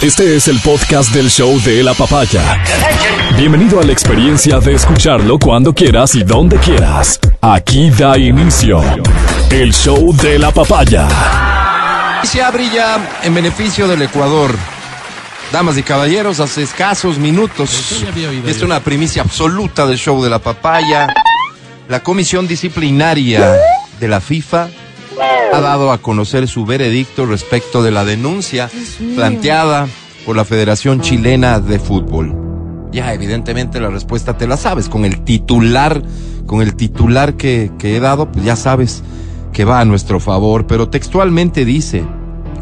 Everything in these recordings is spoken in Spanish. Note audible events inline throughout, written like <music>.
Este es el podcast del show de la papaya. Bienvenido a la experiencia de escucharlo cuando quieras y donde quieras. Aquí da inicio el show de la papaya. noticia brilla en beneficio del Ecuador. Damas y caballeros, hace escasos minutos, esta es una primicia absoluta del show de la papaya. La comisión disciplinaria de la FIFA ha dado a conocer su veredicto respecto de la denuncia planteada por la Federación Chilena de Fútbol. Ya, evidentemente la respuesta te la sabes, con el titular, con el titular que, que he dado, pues ya sabes que va a nuestro favor, pero textualmente dice,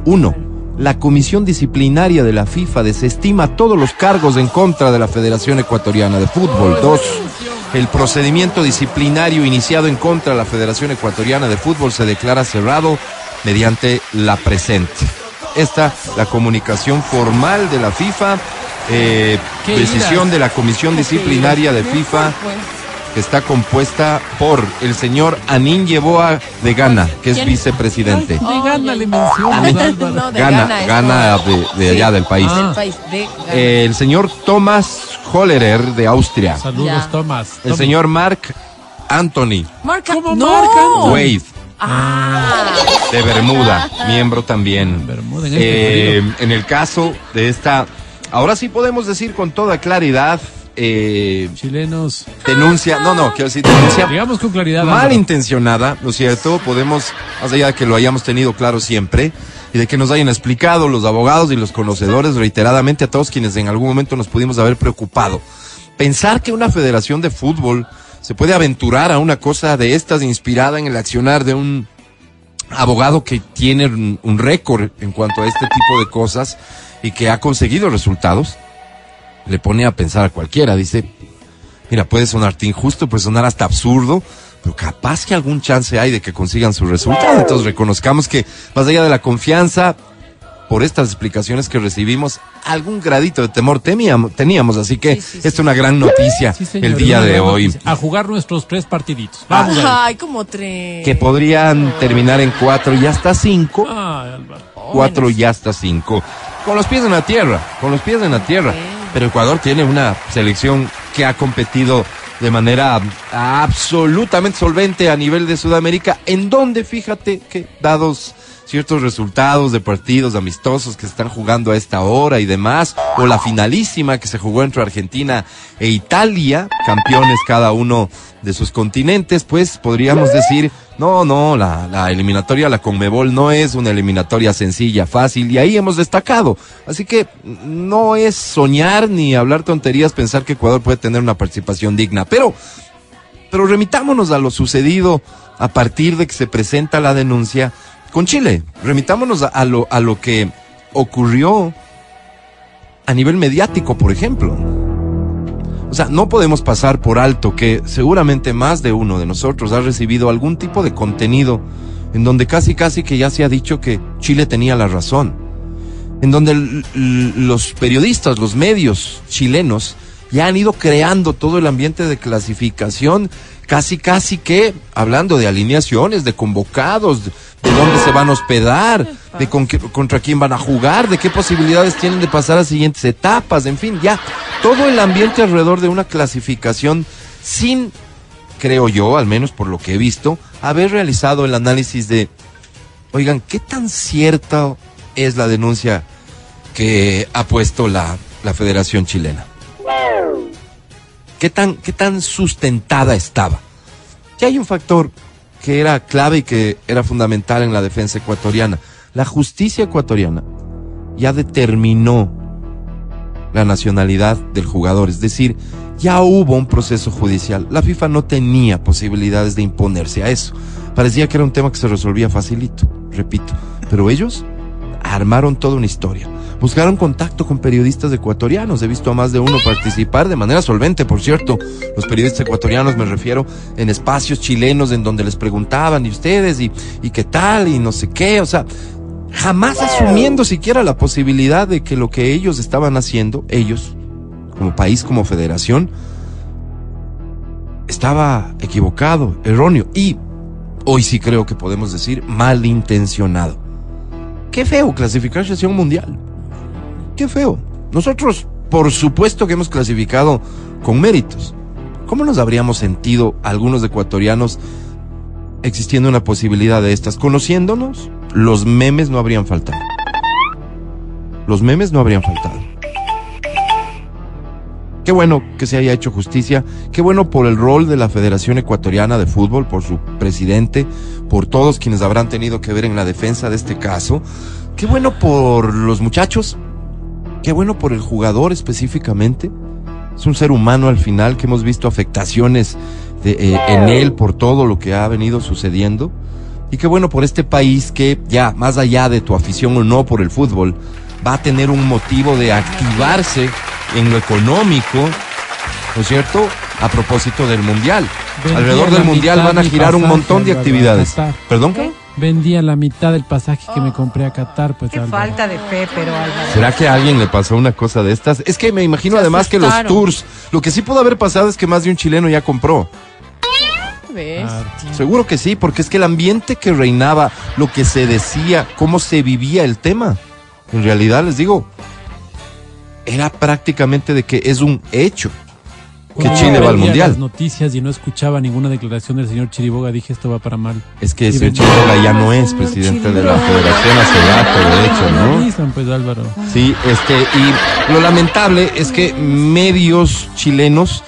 uno, la Comisión Disciplinaria de la FIFA desestima todos los cargos en contra de la Federación Ecuatoriana de Fútbol. Dos, el procedimiento disciplinario iniciado en contra de la Federación Ecuatoriana de Fútbol se declara cerrado mediante la presente. Esta, la comunicación formal de la FIFA, eh, decisión de la Comisión Disciplinaria de FIFA que está compuesta por el señor Anín Yeboa de Ghana, que es vicepresidente. De Ghana le mencionas, <laughs> Álvaro. No, de Ghana, Ghana, de, de allá del país. Ah. Del país, de Ghana. Eh, el señor Thomas Hollerer de Austria. Saludos, Ya. Tomás. El Tom- señor Mark Anthony Marca. ¿Cómo no. marcan? Wade Ah, de Bermuda, miembro también. Bermuda, en este Eh, en el caso de esta, ahora sí podemos decir con toda claridad, eh, Chilenos. denuncia, no, no, quiero decir denuncia Digamos con claridad. Malintencionada, ¿no es cierto? Podemos, más allá de que lo hayamos tenido claro siempre, y de que nos hayan explicado los abogados y los conocedores reiteradamente a todos quienes en algún momento nos pudimos haber preocupado. Pensar que una federación de fútbol se puede aventurar a una cosa de estas inspirada en el accionar de un abogado que tiene un, un récord en cuanto a este tipo de cosas y que ha conseguido resultados, le pone a pensar a cualquiera, dice, Mira, puede sonarte injusto, puede sonar hasta absurdo, pero capaz que algún chance hay de que consigan su resultado. Entonces reconozcamos que, más allá de la confianza, por estas explicaciones que recibimos, algún gradito de temor temíamos, teníamos. Así que Sí, es una gran noticia Sí, señor, el día de hoy. noticia. A jugar nuestros tres partiditos. Vamos a ver. Ay, como tres. Que podrían terminar en cuatro y hasta cinco. Ay, Álvaro. cuatro y hasta cinco. Con los pies en la tierra, con los pies en la tierra. Pero Ecuador tiene una selección que ha competido de manera absolutamente solvente a nivel de Sudamérica, en donde fíjate que dados ciertos resultados de partidos amistosos que se están jugando a esta hora y demás, o la finalísima que se jugó entre Argentina e Italia, campeones cada uno de sus continentes, pues podríamos decir, no, no, la, la eliminatoria, la Conmebol no es una eliminatoria sencilla, fácil, y ahí hemos destacado. Así que no es soñar ni hablar tonterías pensar que Ecuador puede tener una participación digna, pero pero remitámonos a lo sucedido a partir de que se presenta la denuncia con Chile. Remitámonos a, lo, a lo que ocurrió a nivel mediático, por ejemplo. O sea, no podemos pasar por alto que seguramente más de uno de nosotros ha recibido algún tipo de contenido en donde casi casi que ya se ha dicho que Chile tenía la razón. En donde los periodistas, los medios chilenos ya han ido creando todo el ambiente de clasificación, casi casi que hablando de alineaciones, de convocados, de, de dónde se van a hospedar, de con contra quién van a jugar, de qué posibilidades tienen de pasar a siguientes etapas, en fin, ya todo el ambiente alrededor de una clasificación sin, creo yo, al menos por lo que he visto, haber realizado el análisis de, oigan, ¿qué tan cierta es la denuncia que ha puesto la, la Federación Chilena? ¿Qué tan, ¿Qué tan sustentada estaba? Ya hay un factor que era clave y que era fundamental en la defensa ecuatoriana. La justicia ecuatoriana ya determinó la nacionalidad del jugador, es decir, ya hubo un proceso judicial. La FIFA no tenía posibilidades de imponerse a eso. Parecía que era un tema que se resolvía facilito, repito. Pero ellos armaron toda una historia. Buscaron contacto con periodistas ecuatorianos. He visto a más de uno participar de manera solvente, por cierto. Los periodistas ecuatorianos me refiero en espacios chilenos en donde les preguntaban, ¿y ustedes? ¿Y, qué tal? Y no sé qué. O sea, jamás asumiendo siquiera la posibilidad de que lo que ellos estaban haciendo, ellos, como país, como federación, estaba equivocado, erróneo y hoy sí creo que podemos decir malintencionado. Qué feo clasificarse hacia un mundial. Qué feo. Nosotros, por supuesto que hemos clasificado con méritos. ¿Cómo nos habríamos sentido algunos ecuatorianos existiendo una posibilidad de estas? Conociéndonos, los memes no habrían faltado. Los memes no habrían faltado. Qué bueno que se haya hecho justicia, qué bueno por el rol de la Federación Ecuatoriana de Fútbol, por su presidente, por todos quienes habrán tenido que ver en la defensa de este caso. Qué bueno por los muchachos, qué bueno por el jugador específicamente. Es un ser humano al final que hemos visto afectaciones de, eh, en él por todo lo que ha venido sucediendo. Y qué bueno por este país que ya, más allá de tu afición o no por el fútbol, va a tener un motivo de activarse en lo económico, ¿no es cierto? A propósito del Mundial. Alrededor del Mundial van a girar un montón de actividades. ¿Perdón? ¿Qué? Vendía la mitad del pasaje que me compré a Qatar, pues Qué Álvaro. falta de fe, pero Álvaro. ¿Será que a alguien le pasó una cosa de estas? Es que me imagino Se además que los tours, lo que sí pudo haber pasado es que más de un chileno ya compró. Seguro que sí, porque es que el ambiente que reinaba, lo que se decía, cómo se vivía el tema, en realidad les digo, era prácticamente de que es un hecho que Cuando Chile va al mundial. las noticias y no escuchaba ninguna declaración del señor Chiriboga, dije esto va para mal. Es que Y ese ven- Chirola ya no es Señor presidente de la Chiriboga. federación hace rato, de hecho, ¿no? Avisan, pues Álvaro. Sí, este, y lo lamentable es que medios chilenos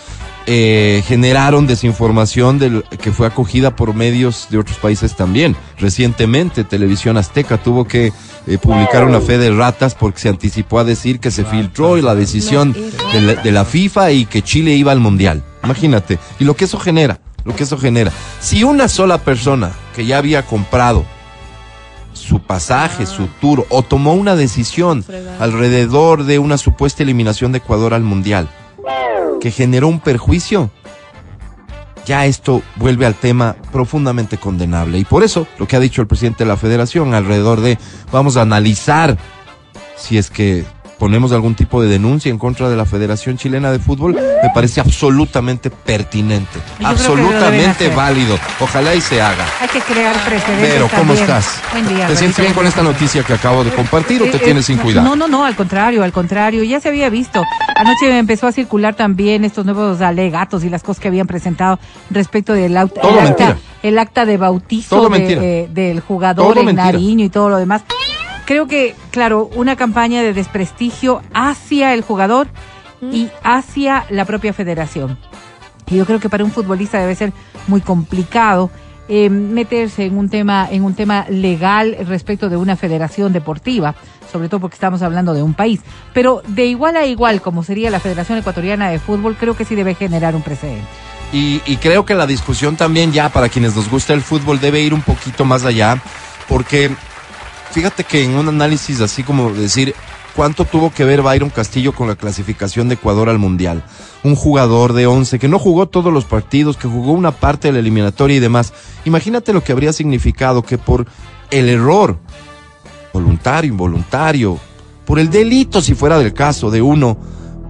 eh, generaron desinformación del, que fue acogida por medios de otros países también. Recientemente, Televisión Azteca tuvo que eh, publicar una fe de ratas porque se anticipó a decir que se filtró la decisión de la, de la FIFA y que Chile iba al Mundial. Imagínate. Y lo que eso genera, lo que eso genera. Si una sola persona que ya había comprado su pasaje, su tour, o tomó una decisión Fregado. alrededor de una supuesta eliminación de Ecuador al Mundial, que generó un perjuicio, ya esto vuelve al tema profundamente condenable. Y por eso, lo que ha dicho el presidente de la federación alrededor de, vamos a analizar si es que ponemos algún tipo de denuncia en contra de la Federación Chilena de Fútbol, me parece absolutamente pertinente, Yo absolutamente válido. Ojalá y se haga. Hay que crear precedentes. Pero, ¿cómo también. estás? Buen día. ¿Te sientes bien con esta noticia que acabo de compartir o te Eh, tienes eh, sin no, cuidado? No, no, no, al contrario, al contrario, ya se había visto. Anoche empezó a circular también estos nuevos alegatos y las cosas que habían presentado respecto del aut- Todo el mentira. acta, el acta de bautizo Todo de- mentira. eh, del jugador Todo en mentira. Nariño y todo lo demás. Creo que, claro, una campaña de desprestigio hacia el jugador y hacia la propia federación. Y yo creo que para un futbolista debe ser muy complicado eh, meterse en un tema en un tema legal respecto de una federación deportiva, sobre todo porque estamos hablando de un país. Pero de igual a igual, como sería la Federación Ecuatoriana de Fútbol, creo que sí debe generar un precedente. Y, y creo que la discusión también ya para quienes nos gusta el fútbol debe ir un poquito más allá, porque fíjate que en un análisis así como decir cuánto tuvo que ver Byron Castillo con la clasificación de Ecuador al Mundial. Un jugador de 11 que no jugó todos los partidos, que jugó una parte de la eliminatoria y demás. Imagínate lo que habría significado que por el error, voluntario, involuntario, por el delito, si fuera del caso, de uno,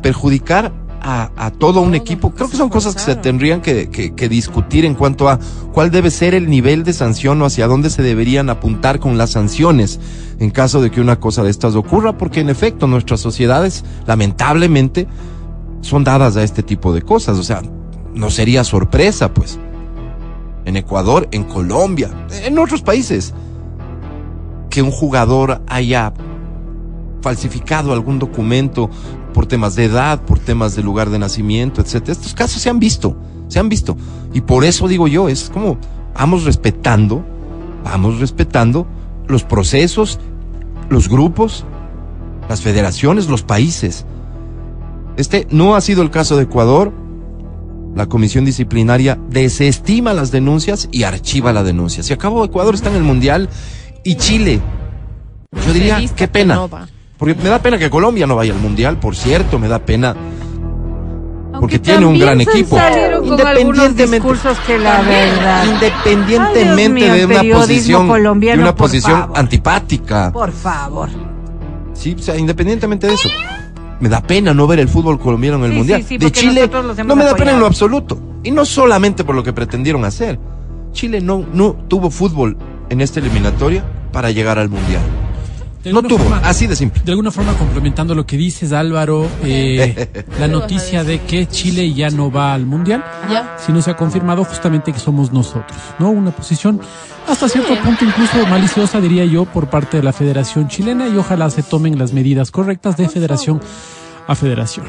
perjudicar a, a todo un equipo. Creo que son cosas que se tendrían que, que- que discutir en cuanto a cuál debe ser el nivel de sanción o hacia dónde se deberían apuntar con las sanciones en caso de que una cosa de estas ocurra, porque en efecto nuestras sociedades, lamentablemente, son dadas a este tipo de cosas. O sea, no sería sorpresa, pues. En Ecuador, en Colombia, en otros países, que un jugador haya falsificado algún documento por temas de edad, por temas de lugar de nacimiento, etcétera. Estos casos se han visto, se han visto. Y por eso digo yo, es como vamos respetando, vamos respetando los procesos, los grupos, las federaciones, los países. Este no ha sido el caso de Ecuador. La comisión disciplinaria desestima las denuncias y archiva la denuncia. Se acabó, Ecuador está en el Mundial y Chile. Yo diría, qué pena. Porque me da pena que Colombia no vaya al Mundial, por cierto, me da pena. Aunque Porque tiene un gran equipo. con Independientemente- discursos que la verdad. Independientemente Ay, Dios mío, de una posición, de una por posición favor. antipática. Por favor. Sí, o sea, independientemente de eso. Me da pena no ver el fútbol colombiano en el Sí, Mundial. sí, sí, de Chile no me da pena en lo absoluto. Y no solamente por lo que pretendieron hacer. Chile no, no tuvo fútbol en esta eliminatoria para llegar al Mundial. No tuvo, forma- así de simple. De alguna forma, complementando lo que dices, Álvaro, eh, la noticia de que Chile ya no va al Mundial, Ya. si no se ha confirmado justamente que somos nosotros, ¿no? Una posición hasta cierto punto incluso maliciosa, diría yo, por parte de la Federación Chilena y ojalá se tomen las medidas correctas de federación a federación.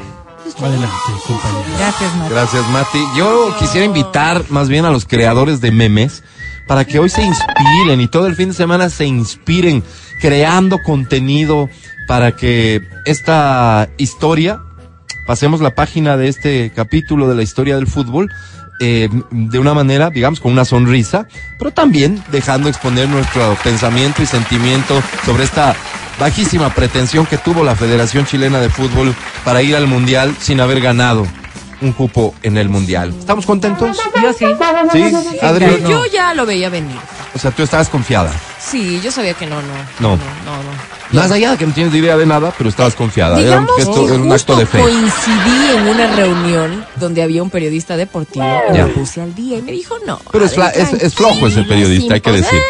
Adelante, compañero. Gracias, Mati. Gracias, Mati. Yo quisiera invitar más bien a los creadores de memes para que hoy se inspiren y todo el fin de semana se inspiren creando contenido para que esta historia, pasemos la página de este capítulo de la historia del fútbol, eh, de una manera, digamos, con una sonrisa, pero también dejando exponer nuestro pensamiento y sentimiento sobre esta bajísima pretensión que tuvo la Federación Chilena de Fútbol para ir al Mundial sin haber ganado un cupo en el Mundial. ¿Estamos contentos? Yo sí. Sí, Adri, Yo, no. yo ya lo veía venir. O sea, tú estabas confiada. Sí, yo sabía que no, no. No. No, no. no. Más allá de que no tienes idea de nada, pero estabas confiada. Era un Digamos gesto, que era un acto de fe. coincidí en una reunión donde había un periodista deportivo y Ya. me puse al día y me dijo no. Pero es, es, es flojo ese periodista, hay que decir.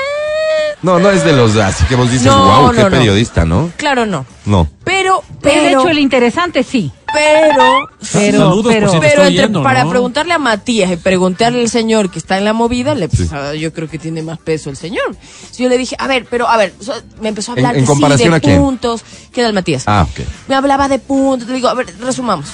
No, no es de los así que vos dices, No, wow, qué no, periodista, ¿no? Claro, no. No. Pero, Pero, de hecho, el interesante sí. Pero, Pero, Saludos, pero- pero entre- yendo, para ¿no? preguntarle a Matías y preguntarle al señor que está en la movida, le, Sí. ah, yo creo que tiene más peso el señor. Si yo le dije, a ver, pero a ver, so- me empezó a hablar ¿En- en que sí, comparación de a quién? puntos. ¿Qué tal Matías? Ah, ok. Me hablaba de puntos. Le digo, a ver, resumamos.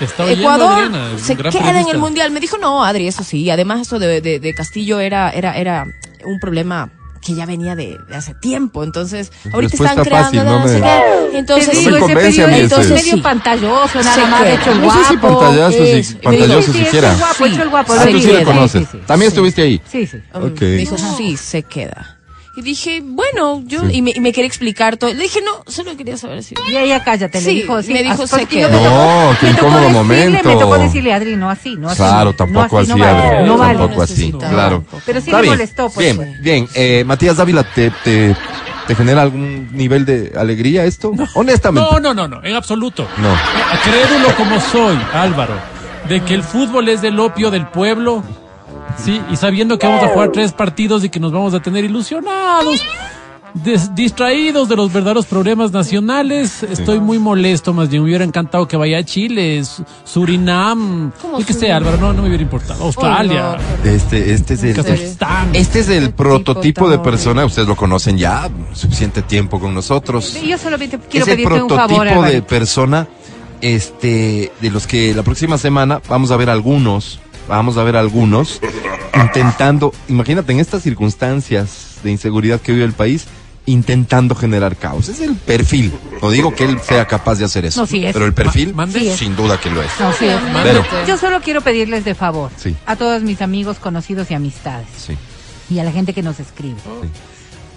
Ecuador Adriana, se queda en el mundial. Me dijo, no, Adri, eso sí. Además, eso de, de- de Castillo era, era, era un problema que ya venía de, de hace tiempo. Entonces, ahorita Respuesta están creando. fácil, no no sé me- qué. Entonces, No digo, me ese convence a mí periodista ese. es medio Sí. pantalloso, nada Se más queda. hecho el No sé si guapo. pantallazo, es- si pantalloso sí, siquiera. hecho el guapo, hecho el guapo. Ah, tú sí queda. conoces. Sí, sí, sí. También estuviste ahí. Sí, sí. Ok. Me dijo, sí, se queda. Y dije, bueno, yo, Sí. y, me, y me quería explicar todo. Le dije, no, solo quería saber si. Y ella cállate, le Sí, dijo, sí, me dijo, así, se porque yo queda. me tocó- No, qué me incómodo decirle, momento. Me tocó decirle, Adri, no así, no así. Claro, no tampoco así, así, no vale, Adri, no vale. tampoco así, claro. Pero sí Está le bien, molestó, pues. Bien, fue. bien. Eh, Matías Dávila, ¿te, te, te genera algún nivel de alegría esto? Honestamente. No, no, no, no, en absoluto. No. Crédulo como soy, Álvaro, de que el fútbol es del opio del pueblo, sí, y sabiendo que vamos a jugar tres partidos y que nos vamos a tener ilusionados, des- distraídos de los verdaderos problemas nacionales, estoy muy molesto, más bien me hubiera encantado que vaya a Chile, Su- Surinam, ¿Cómo yo qué sé, Surinam? Álvaro, no, no me hubiera importado, Australia, Este, este es el, este es el prototipo tipo de persona, ustedes lo conocen ya, suficiente tiempo con nosotros. Yo solamente quiero es el pedirte un prototipo favor, de Álvaro. persona este de los que la próxima semana vamos a ver algunos vamos a ver algunos intentando imagínate en estas circunstancias de inseguridad que vive el país intentando generar caos es el perfil no digo que él sea capaz de hacer eso No, sí es. pero el perfil Ma- mande. Sí es. sin duda que lo es No, sí, es. Pero- Yo solo quiero pedirles de favor Sí. a todos mis amigos, conocidos y amistades sí y a la gente que nos escribe. Sí.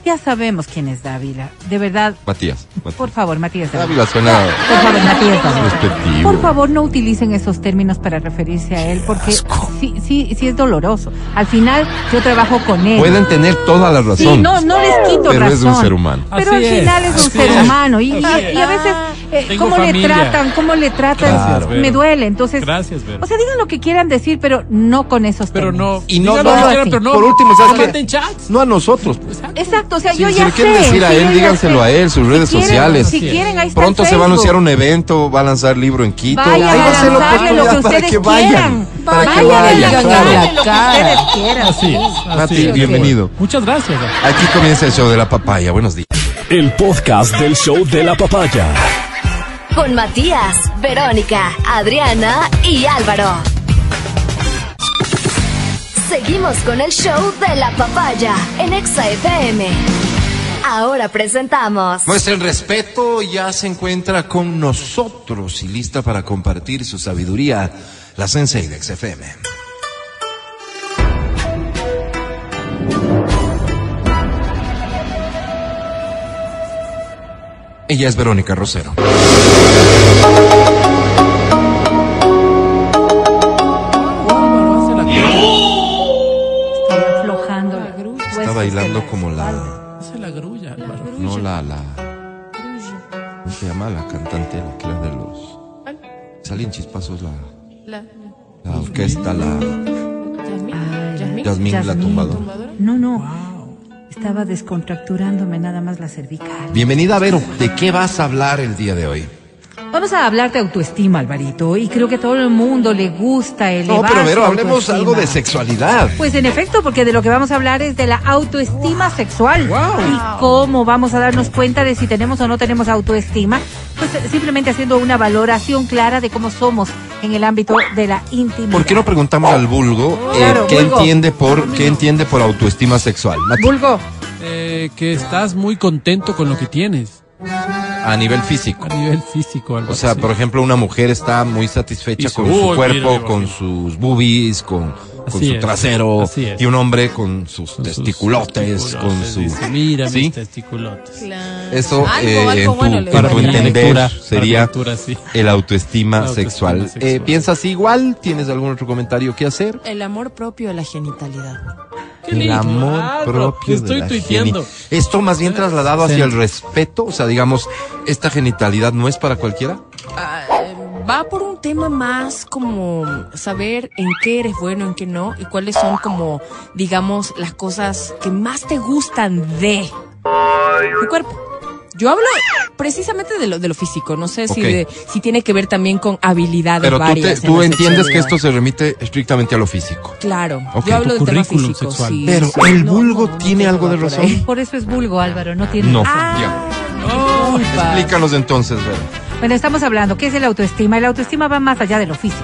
Ya sabemos quién es Dávila. De verdad, Matías Matías. por favor, Matías Dávila. Dávila suena Por favor, Matías Dávila. Por favor, no utilicen esos términos para referirse a él, porque sí, sí, sí es doloroso. Al final, yo trabajo con él. pueden tener toda la razón Sí, no, no les quito pero razón. es un ser humano Pero Así al final es un así ser es. humano y, y- Así y a veces eh, cómo le tratan, cómo le tratan, Claro. me duele. Entonces, Gracias, Vero. o sea, digan lo que quieran decir, pero no con esos pero términos. no, Y no- no, no, pero no, Por último, ¿sabes qué? no a nosotros Exacto, o sea, Si, yo si ya le quieren sé, decir a él, díganselo a él, sus Si redes quieren- sociales. Si quieren, ahí está Pronto el se va a anunciar un evento, va a lanzar libro en Quito. Vayan Ahí va a ser la lanzarle lo que oportunidad para que vayan. Para que Vayan claro. lanzarle lo que cara. ustedes quieran. Así es. Bienvenido. Muchas gracias. Aquí comienza el show de la papaya. Buenos días. El podcast del show de la papaya. Con Matías, Verónica, Adriana y Álvaro. Seguimos con el show de la papaya en Exa FM. Ahora presentamos. Muestren respeto, ya se encuentra con nosotros y lista para compartir su sabiduría, la Sensei de XFM. Ella es Verónica Rosero. Bailando como la... Hace la grulla, Álvaro. No la... la ¿Cómo se llama la cantante? La que la de los... Salen chispazos la... La- La orquesta, la... Yasmín la tumbadora. No, no. Estaba descontracturándome nada más la cervical. Bienvenida, Vero. ¿De qué vas a hablar el día de hoy? Vamos a hablar de autoestima, Alvarito, y creo que a todo el mundo le gusta elevar No, pero Vero, su hablemos algo de sexualidad. Pues en efecto, porque de lo que vamos a hablar es de la autoestima sexual. Y cómo vamos a darnos cuenta de si tenemos o no tenemos autoestima. Pues simplemente haciendo una valoración clara de cómo somos en el ámbito de la intimidad. ¿Por qué no preguntamos al vulgo eh, Claro, qué vulgo. entiende por qué entiende por autoestima sexual? Mati, Vulgo. Eh, que estás muy contento con lo que tienes A nivel físico. a nivel físico. Algo O sea, así. por ejemplo, una mujer está muy satisfecha con su "Uy, cuerpo, mira, con mira". sus boobies, con, con Así su es, trasero, así es. y un hombre con sus Con sus testiculotes, con su... dice, Mira ¿Sí? mis testiculotes. Claro. Eso, Algo, eh, algo en tu, bueno le en tu entender lectura, sería para lectura, sí. el autoestima, autoestima sexual. sexual. Eh, ¿Piensas igual? ¿Tienes algún otro comentario que hacer? El amor propio de la genitalidad. El lindo, amor Álvaro, propio. Estoy de la tuiteando. geni- Esto más bien trasladado hacia Sí. el respeto, o sea, digamos, esta genitalidad no es para cualquiera. Ah, va por un tema más como saber en qué eres bueno, en qué no, y cuáles son como, digamos, las cosas que más te gustan de tu cuerpo. Yo hablo precisamente de lo, de lo físico, no sé si, Ok. de- si tiene que ver también con habilidades Pero tú, te- varias. en tú entiendes que esto se remite estrictamente a lo físico. Claro, Ok. yo hablo del tema físico, sexual. sí, Pero sí. el No, vulgo no, no tiene tengo algo de por razón. ahí. Por eso es vulgo, Álvaro, no tiene No. razón. Ya. Explícanos entonces, Vero. Bueno, estamos hablando, ¿qué es el autoestima? El autoestima va más allá de lo físico.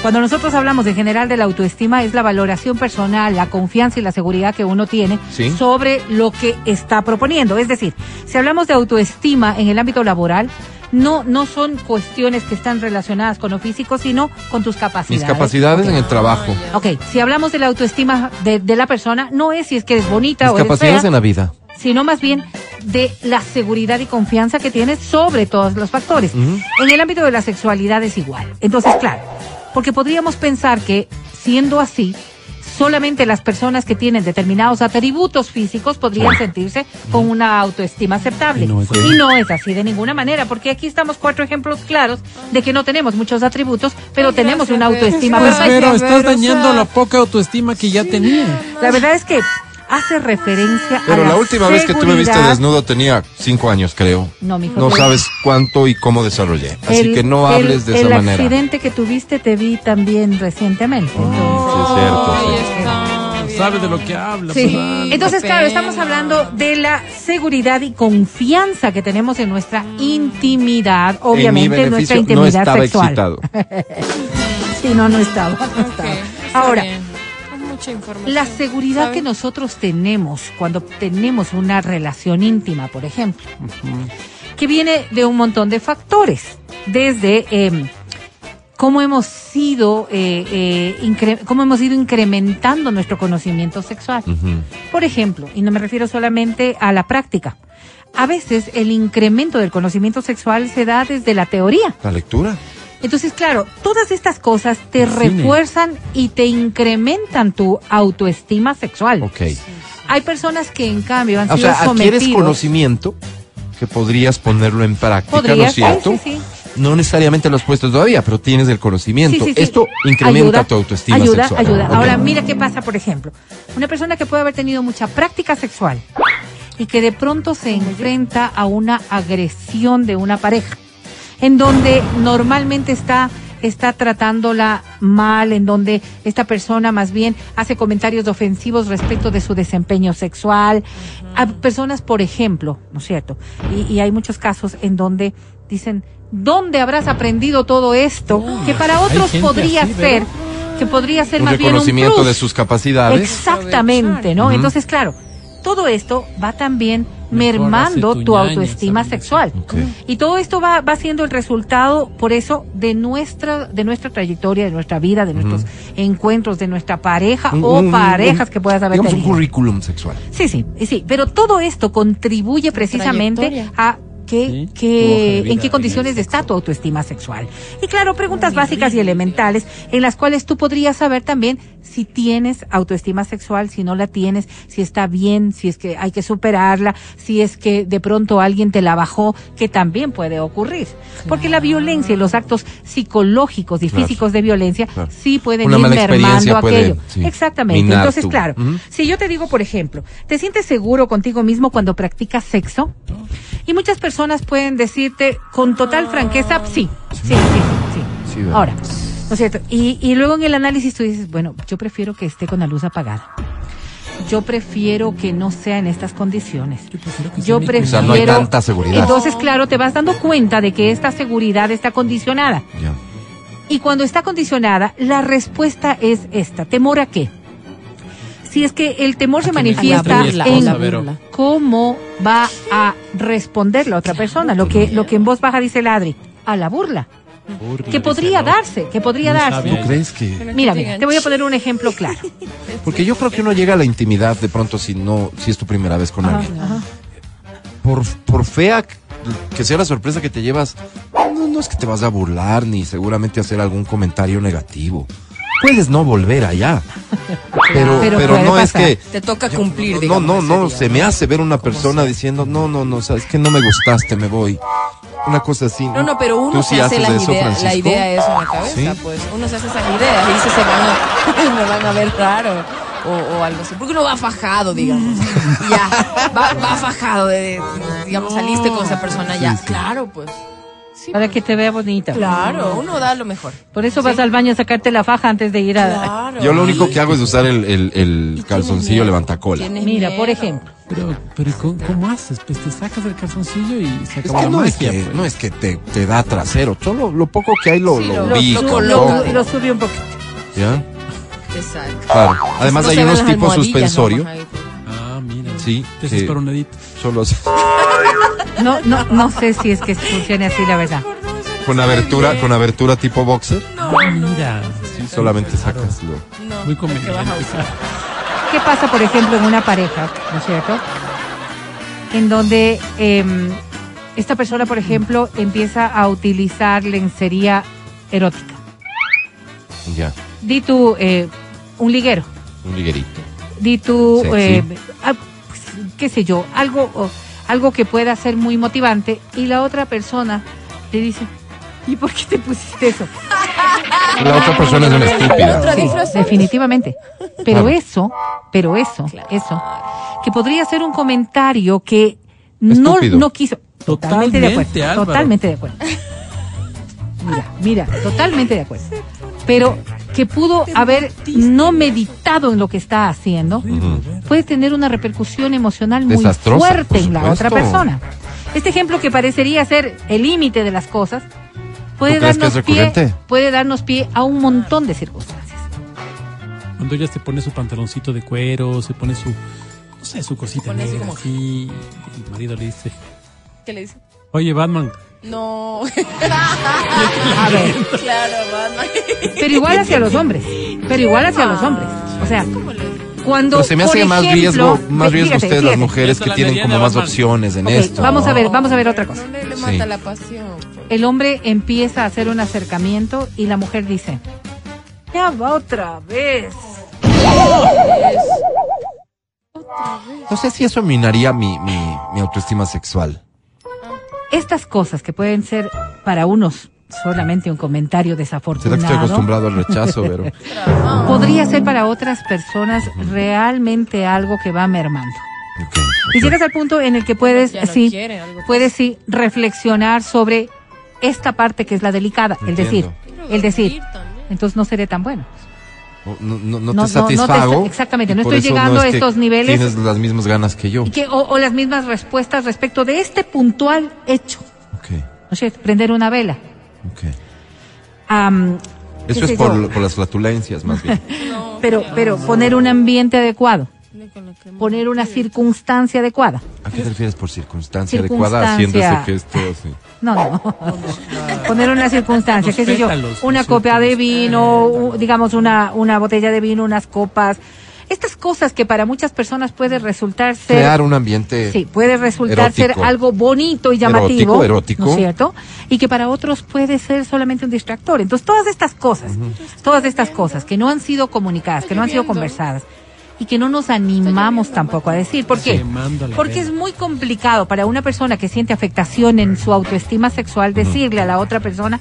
Cuando nosotros hablamos en general de la autoestima es la valoración personal, la confianza y la seguridad que uno tiene Sí. sobre lo que está proponiendo. Es decir, si hablamos de autoestima en el ámbito laboral, no, no son cuestiones que están relacionadas con lo físico, sino con tus Mis capacidades. capacidades en el trabajo. Ok, si hablamos de la autoestima de, de la persona, no es si es que eres bonita Mis o eres capacidades fea, en la vida. Sino más bien de la seguridad y confianza que tienes sobre todos los factores. En el ámbito de la sexualidad es igual. Entonces, claro, porque podríamos pensar que siendo así, solamente las personas que tienen determinados atributos físicos podrían sentirse con una autoestima aceptable. Y no es así. Y no es así de ninguna manera, porque aquí estamos cuatro ejemplos claros de que no tenemos muchos atributos, pero Ay, tenemos una autoestima Pues, perfecta. pero estás dañando la poca autoestima que ya tenía. La verdad es que hace referencia a Pero la la última vez que tú me viste desnudo tenía cinco años, creo. No, mijo, No sabes cuánto y cómo desarrollé. Así El- que no el- hables de esa el manera. accidente que tuviste te vi también recientemente. entonces- Sí, es cierto, sí. Sabe de lo que habla. Sí. pues. Entonces, claro, estamos hablando de la seguridad y confianza que tenemos en nuestra intimidad, En mi obviamente en nuestra beneficio, no intimidad estaba sexual. excitado. <laughs> Sí, no, no estaba. no estaba. Ahora, bien. Es mucha información. la seguridad que nosotros tenemos cuando tenemos una relación íntima, por ejemplo, que viene de un montón de factores, desde eh, cómo hemos sido eh, eh, incre- cómo hemos ido incrementando nuestro conocimiento sexual. Por ejemplo, y no me refiero solamente a la práctica, a veces el incremento del conocimiento sexual se da desde la teoría. La lectura. Entonces, claro, todas estas cosas te El cine. refuerzan y te incrementan tu autoestima sexual. Ok. Hay personas que en cambio han O sido sea, adquieres sometidos. conocimiento que podrías ponerlo en práctica, ¿no es cierto? sí, sí, sí. No necesariamente lo has puesto todavía, pero tienes el conocimiento. Sí, sí, sí. Esto incrementa Ayuda, tu autoestima ayuda, sexual. Ayuda, Ok. Ahora, mira qué pasa, por ejemplo. Una persona que puede haber tenido mucha práctica sexual y que de pronto se enfrenta a una agresión de una pareja, en donde normalmente está está tratándola mal, en donde esta persona más bien hace comentarios ofensivos respecto de su desempeño sexual. A personas, por ejemplo, ¿no es cierto? Y, y hay muchos casos en donde dicen, ¿dónde habrás aprendido todo esto? que para otros podría así, ser, ¿verdad? que podría ser Un más bien un plus. de sus capacidades. Exactamente, ¿no? Entonces, claro, todo esto va también mermando tu autoestima sexual. Y todo esto va, va siendo el resultado, por eso, de nuestra, de nuestra trayectoria, de nuestra vida, de nuestros encuentros, de nuestra pareja Un- o un- parejas un- que puedas haber Digamos un tenido. currículum sexual. Sí, sí, sí, pero todo esto contribuye precisamente a que, Sí, que vida en qué condiciones está tu autoestima sexual. Y claro, preguntas básicas y elementales en las cuales tú podrías saber también si tienes autoestima sexual, si no la tienes, si está bien, si es que hay que superarla, si es que de pronto alguien te la bajó, que también puede ocurrir. Porque la violencia y los actos psicológicos y Claro. físicos de violencia Claro. sí pueden Una ir mermando puede, aquello. sí, Exactamente. Entonces, claro, si yo te digo, por ejemplo, ¿te sientes seguro contigo mismo cuando practicas sexo? Y muchas personas pueden decirte con total franqueza, sí, sí, sí, sí. Ahora, ¿no es cierto? Y, y luego en el análisis tú dices, bueno, yo prefiero que esté con la luz apagada. Yo prefiero que no sea en estas condiciones. Yo prefiero. O sea, no hay tanta seguridad. Entonces, claro, te vas dando cuenta de que esta seguridad está condicionada. Ya. Y cuando está condicionada, la respuesta es esta. ¿Temor a qué? Si es que el temor se manifiesta burla, en cómo va a responder la otra persona, lo que, lo que en voz baja dice el Adri, a la burla, que podría darse, que podría darse. ¿Tú crees que...? Mira, mira, te voy a poner un ejemplo claro. <laughs> Porque yo creo que uno llega a la intimidad de pronto si no, si es tu primera vez con Ajá, alguien. ajá. Por, por fea que sea la sorpresa que te llevas, no, no es que te vas a burlar ni seguramente hacer algún comentario negativo. Puedes no volver allá. Pero, Pero no pasar. es que... Te toca cumplir, No, digamos. no, no, ese se me hace ver una persona diciendo, no, no, no, sabes que no me gustaste, me voy. Una cosa así. No, no, pero uno ¿Tú se sí hace la eso, idea, la idea eso en la cabeza, ¿Sí? pues. Uno se hace esas ideas y dice, se van a, <laughs> me van a ver raro o, o algo así. Porque uno va fajado, digamos. <laughs> ya, va, va fajado de, digamos, saliste con esa persona ya. Claro, pues. Sí, Para que te vea bonita. Claro, uno da lo mejor. Por eso vas al baño a sacarte la faja antes de ir a... Claro. Yo lo único que hago es usar el, el, el calzoncillo levantacola. Mira, miedo. por ejemplo, Pero, pero ¿cómo, cómo haces? Pues te sacas el calzoncillo y se Es acabó que la no es magia. que, pues. no es que te, te da trasero, solo lo poco que hay lo, Sí, lo lo- ubica lo- un lo- poco, lo, lo subí un poquito. ¿ya? Exacto. Claro. Además No hay unos tipos suspensorio. pues. Ah, mira. Sí, un ladito. Solo así, No, no, no sé si es que funcione así, la verdad. con abertura, con abertura tipo boxer. Ah, mira. Sí, solamente sacas lo. No, Muy ¿qué conveniente. ¿Qué pasa, por ejemplo, en una pareja, ¿no es cierto? En donde em, esta persona, por ejemplo, empieza a utilizar lencería erótica. Ya, Di tú, eh, un liguero. un liguerito. Di tú, eh, ah, pues, qué sé yo, algo, algo que pueda ser muy motivante y la otra persona te dice, ¿y por qué te pusiste eso? La otra persona es una estúpida. Sí, definitivamente. Pero Claro. eso, pero eso, eso, que podría ser un comentario que no, no quiso. Totalmente de acuerdo. Álvaro. Totalmente de acuerdo. Mira, mira, totalmente de acuerdo. Pero que pudo haber no meditado en lo que está haciendo, puede tener una repercusión emocional muy Desastrosa, fuerte en la otra persona. Este ejemplo que parecería ser el límite de las cosas, puede ¿Tú crees que darnos pie, puede darnos pie a un montón de circunstancias. Cuando ella se pone su pantaloncito de cuero, se pone su, no sé, su cosita negra así, y el marido le dice, ¿Qué le dice? oye Batman, No. A ver, claro, Batman. pero igual hacia los hombres, pero igual hacia los hombres. O sea, cuando Pero se me hace por más ejemplo, riesgo, más riesgo fíjate, ustedes las fíjate. mujeres que la tienen como más opciones en Ok, esto. vamos a ver, vamos a ver otra cosa. No le, Sí. la pasión. pues. El hombre empieza a hacer un acercamiento y la mujer dice, ya va otra vez. No sé si eso minaría mi, mi, mi autoestima sexual. Estas cosas que pueden ser para unos solamente un comentario ¿Será que estoy desafortunado, acostumbrado al rechazo, pero <laughs> podría ser para otras personas realmente algo que va mermando. Y llegas al punto en el que puedes, no sí, quiere, algo puedes sí reflexionar sobre esta parte que es la delicada, el decir, el decir, entonces no seré tan bueno. No, no, no No, te no, no te satisfago. exactamente, no estoy llegando es a estos niveles. Tienes las mismas ganas que yo. Y que, o, o las mismas respuestas respecto de este puntual hecho. Ok, ¿No es cierto? Prender una vela. ok. Am, qué Eso es por, por las flatulencias, más bien. <laughs> pero, pero poner un ambiente adecuado, Poner una circunstancia adecuada. ¿A qué te refieres por circunstancia, Circunstancia. adecuada? Haciéndose que esto así. No, no. <laughs> Poner una circunstancia, qué sé yo, una copa de vino, digamos una, una botella de vino, unas copas, estas cosas que para muchas personas puede resultar ser Crear un ambiente. Sí, puede resultar Erótico. ser algo bonito y llamativo. Erótico, erótico. ¿No es cierto? Y que para otros puede ser solamente un distractor. Entonces, todas estas cosas, todas estas cosas que no han sido comunicadas, que no han sido conversadas y que no nos animamos tampoco a decir. ¿Por qué? Porque es muy complicado para una persona que siente afectación en su autoestima sexual decirle a la otra persona,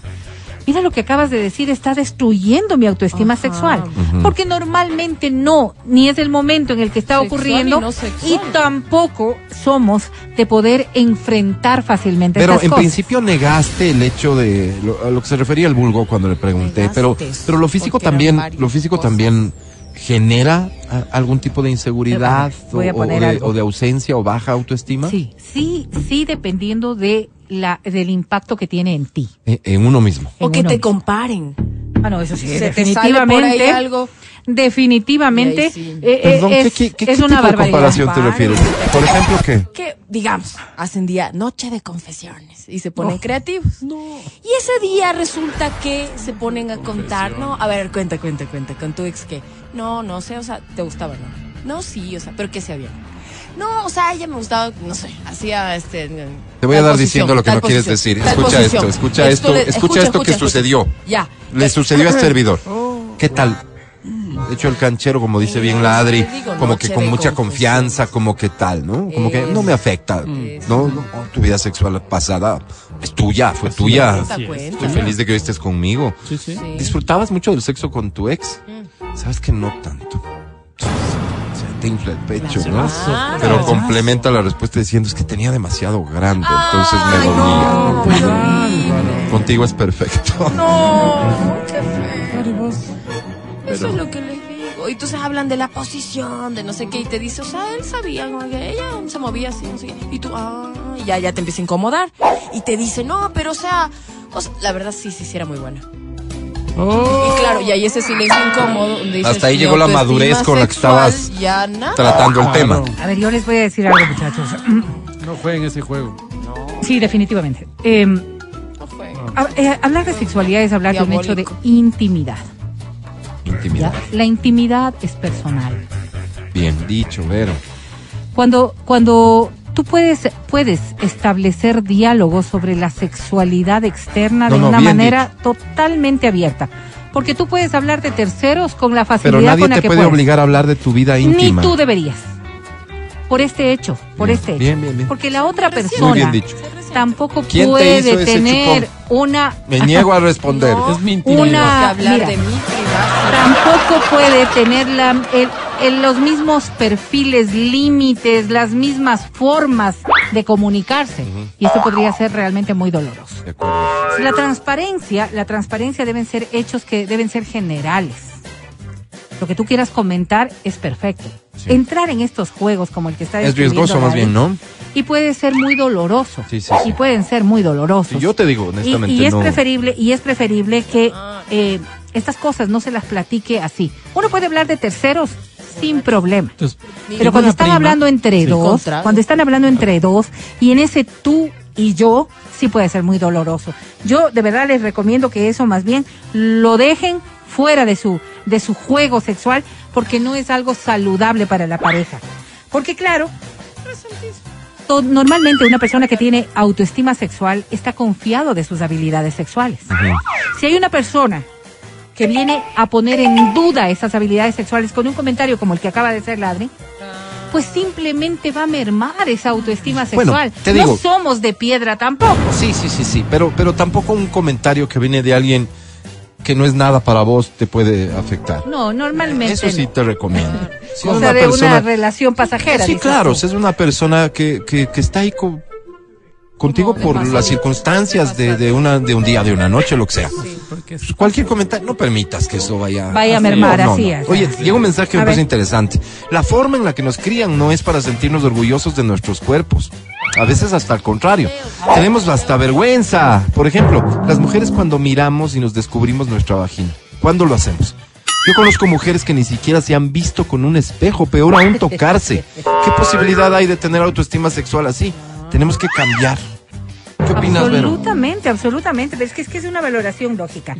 mira lo que acabas de decir, está destruyendo mi autoestima Ajá. sexual. Porque normalmente no, ni es el momento en el que está Sexual ocurriendo y no sexual. y tampoco somos de poder enfrentar fácilmente Pero en cosas. principio negaste el hecho de lo, a lo que se refería el vulgo cuando le pregunté, Negaste pero pero lo físico también lo físico cosas. también genera algún tipo de inseguridad o, de, o de ausencia o baja autoestima Sí, sí, sí, dependiendo de la, del impacto que tiene en ti. en, en uno mismo. O en que te mismo. comparen. Ah, no, eso sí, Se te sale por ahí definitivamente. algo. Definitivamente sí. eh, eh, Perdón, ¿qué- es, ¿qué, qué, es qué una tipo de barbaridad. comparación te refieres? Por ejemplo, ¿qué? que, digamos, hacen día noche de confesiones y se ponen creativos. Y ese día resulta que se ponen a contar, no, a ver, cuenta, cuenta, cuenta, con tu ex que, no, no sé, o sea, ¿te gustaba, no? No, sí, o sea, pero ¿qué se había? No, o sea, ella me gustaba, no sé, hacía este. Te voy a dar posición, diciendo lo que no quieres decir. Escucha posición. esto, escucha esto, Esto le- escucha esto que sucedió. Ya. Le Eh, sucedió a este <clears throat> servidor. ¿Qué tal? De hecho, el canchero, como dice bien la Adri, como que con mucha confianza, como que tal, ¿no? Como que no me afecta, ¿no? No, Tu vida sexual pasada es tuya, fue tuya. Estoy feliz de que hoy estés conmigo. Sí, sí. Sí. ¿Disfrutabas mucho del sexo con tu ex? Mm. Sabes que no tanto. Se te infla el pecho. ¿no? Claro. Pero complementa la respuesta diciendo es que tenía demasiado grande, entonces me dolía. no, Pues, Álvaro. Contigo es perfecto. No, qué feo. Eso es lo que. Y entonces hablan de la posición, de no sé qué, y te dice, o sea, él sabía como que ella se movía así, no sé qué. Y tú, ah, y ya, ya te empieza a incomodar. Y te dice, no, pero o sea, o sea, la verdad sí, sí, sí era muy buena. Oh. Y claro, y ahí ese silencio incómodo. Donde dices, Hasta ahí llegó la madurez con la que estabas. Tratando el tema. A ver, yo les voy a decir algo, muchachos. <clears throat> No jueguen ese juego. Sí, definitivamente. Eh, No fue. hab- eh, hablar de sexualidad es hablar de un hecho de Diabólico. intimidad. Intimidad. ¿ya? La intimidad es personal. Bien dicho, Vero. Cuando, cuando tú puedes, puedes establecer diálogos sobre la sexualidad externa No, de no, una manera totalmente abierta. Porque tú puedes hablar de terceros con la Pero facilidad nadie con la te que puede puedes. obligar a hablar de tu vida íntima. Ni tú deberías. Por este hecho, por Bien, este hecho. bien, bien, bien. Porque la otra persona tampoco ¿Quién te puede tener una Me niego a responder. <laughs> No. Es mi intimidad. Una- hablar mira. de privacidad. tampoco puede tener la, el- el- los mismos perfiles, límites, las mismas formas de comunicarse. Y esto podría ser realmente muy doloroso. De acuerdo. La transparencia, la transparencia deben ser hechos que deben ser generales. Lo que tú quieras comentar es perfecto. Sí. Entrar en estos juegos como el que está Es describiendo riesgoso más bien, ¿no? Y puede ser muy doloroso. Sí, sí, sí. Y pueden ser muy dolorosos. Sí, yo te digo, Y- honestamente, y, es no. preferible y es preferible que eh, estas cosas no se las platique así. Uno puede hablar de terceros sin problema. Entonces, Pero cuando están prima- hablando entre Sí. dos, cuando están hablando entre dos y en ese tú y yo sí puede ser muy doloroso. Yo de verdad les recomiendo que eso más bien lo dejen fuera de su de su juego sexual porque no es algo saludable para la pareja. Porque claro, normalmente una persona que tiene autoestima sexual está confiado de sus habilidades sexuales. Si hay una persona que viene a poner en duda esas habilidades sexuales con un comentario como el que acaba de hacer Ladri, pues simplemente va a mermar esa autoestima Bueno, sexual. no somos de piedra tampoco. Sí, sí, sí, sí. Pero, pero tampoco un comentario que viene de alguien que no es nada para vos te puede afectar. No, normalmente Eso sí no. te recomiendo. <laughs> Si sea, una de una persona- relación pasajera. Sí, claro, tú. si es una persona que, que, que está ahí con- contigo por las circunstancias de, de, una, de un día, de una noche, lo que sea. Pues Cualquier comentario, no permitas que eso vaya, Vaya a mermar, no, así no. Oye, llega un mensaje que me parece interesante. La forma en la que nos crían no es para sentirnos orgullosos de nuestros cuerpos. A veces hasta al contrario. Tenemos hasta vergüenza. Por ejemplo, las mujeres cuando miramos y nos descubrimos nuestra vagina. ¿Cuándo lo hacemos? Yo conozco mujeres que ni siquiera se han visto con un espejo, peor aún tocarse. ¿Qué posibilidad hay de tener autoestima sexual así? Tenemos que cambiar. ¿Qué opinas, Vero? Absolutamente, absolutamente. Pero es que es que es una valoración lógica.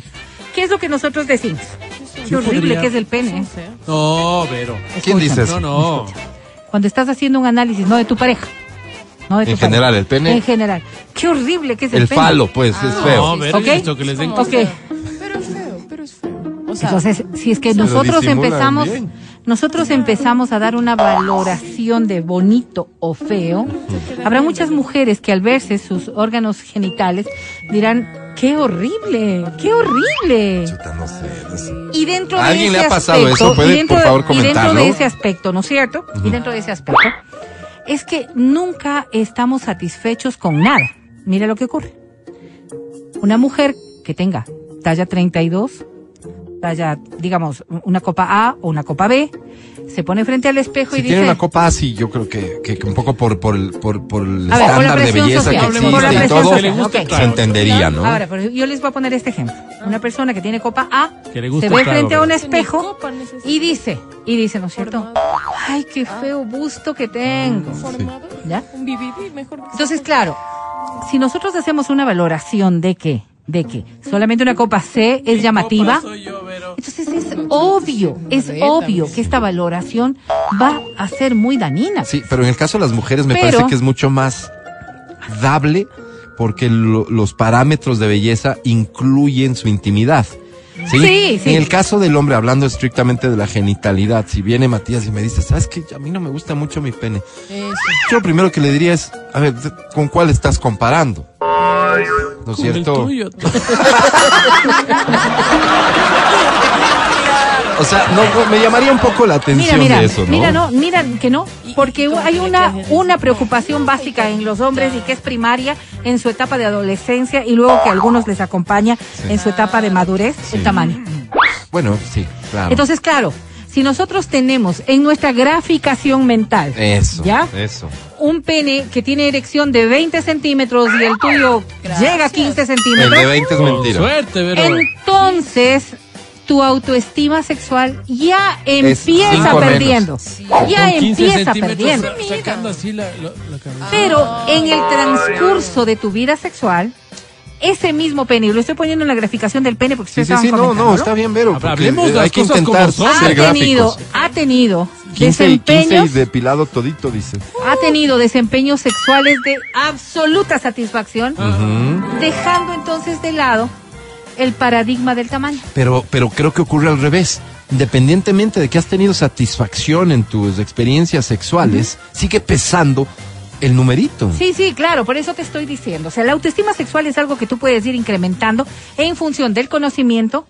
¿Qué es lo que nosotros decimos? Qué horrible podría. que es el pene. No, Vero. ¿Quién dice eso? No, no. Cuando estás haciendo un análisis, no de tu pareja. No de tu En pareja. general, el pene. En general. Qué horrible que es el, El pene. falo, pues, es No, feo. Vero, ¿Ok? yo he visto que les den Como- Ok. Pero es feo, pero es feo. O sea, Entonces, si es que nosotros empezamos, bien. Nosotros empezamos a dar una valoración de bonito o feo, habrá muchas mujeres que al verse sus órganos genitales dirán, qué horrible, qué horrible. Chuta, no sé, no sé. Y dentro ¿A de alguien ese le ha pasado aspecto, eso? ¿Puede, dentro, por favor, y dentro de ese aspecto, ¿no es cierto? Y dentro de ese aspecto, es que nunca estamos satisfechos con nada. Mira lo que ocurre. Una mujer que tenga talla 32, talla, digamos, una copa A o una copa B, se pone frente al espejo Si y tiene dice, una copa así, yo creo que, que un poco por, por, el, por, por el A ver, por la estándar de presión belleza social, que por la existe y todo, social, ok. se entendería, ¿no? Ahora, pero yo les voy a poner este ejemplo. Una persona que tiene copa A Que le gusta se ve frente a un espejo y dice, y dice, ¿no es cierto? Ay, qué feo busto que tengo. formado. ¿Ya? Un BBB mejor que Entonces, claro, si nosotros hacemos una valoración de que, de que solamente una copa C es llamativa, Soy yo, Vero. entonces es obvio, es obvio que esta valoración va a ser muy dañina. Sí, pero en el caso de las mujeres me Pero- parece que es mucho más dable porque lo- los parámetros de belleza incluyen su intimidad. ¿Sí? Sí, sí. En el caso del hombre, hablando estrictamente de la genitalidad, si viene Matías y me dice, ¿sabes qué? A mí no me gusta mucho mi pene. Eso. Yo lo primero que le diría es, a ver, ¿con cuál estás comparando? ¿No es Con el cierto? tuyo. <laughs> O sea, no, no, me llamaría un poco la Mira, atención mira, de eso, ¿no? mira, no, mira que no, porque hay una, una preocupación básica en los hombres y que es primaria en su etapa de adolescencia y luego que a algunos les acompaña en su etapa de madurez, el tamaño. Bueno, sí, claro. Entonces, claro, si nosotros tenemos en nuestra graficación mental, eso, ¿ya? eso. un pene que tiene erección de 20 centímetros y el tuyo llega a 15 El centímetros, de 20 es mentira. suerte, Vero. entonces tu autoestima sexual ya empieza perdiendo. Ya Con 15 empieza perdiendo. sa- Sacando así la, la, la cabeza. Pero en el transcurso de tu vida sexual, ese mismo pene, y lo estoy poniendo en la graficación del pene porque Sí, ustedes sí, sí, no, no, está bien, Vero. Hablemos hay que intentar son. ha ser tenido, gráficos. ha tenido 15 y 15 y desempeños, depilado todito, dice. ha tenido desempeños sexuales de absoluta satisfacción, dejando entonces de lado el paradigma del tamaño. Pero, pero creo que ocurre al revés. Independientemente de que has tenido satisfacción en tus experiencias sexuales, sigue pesando el numerito. Sí, sí, claro, por eso te estoy diciendo. O sea, la autoestima sexual es algo que tú puedes ir incrementando en función del conocimiento,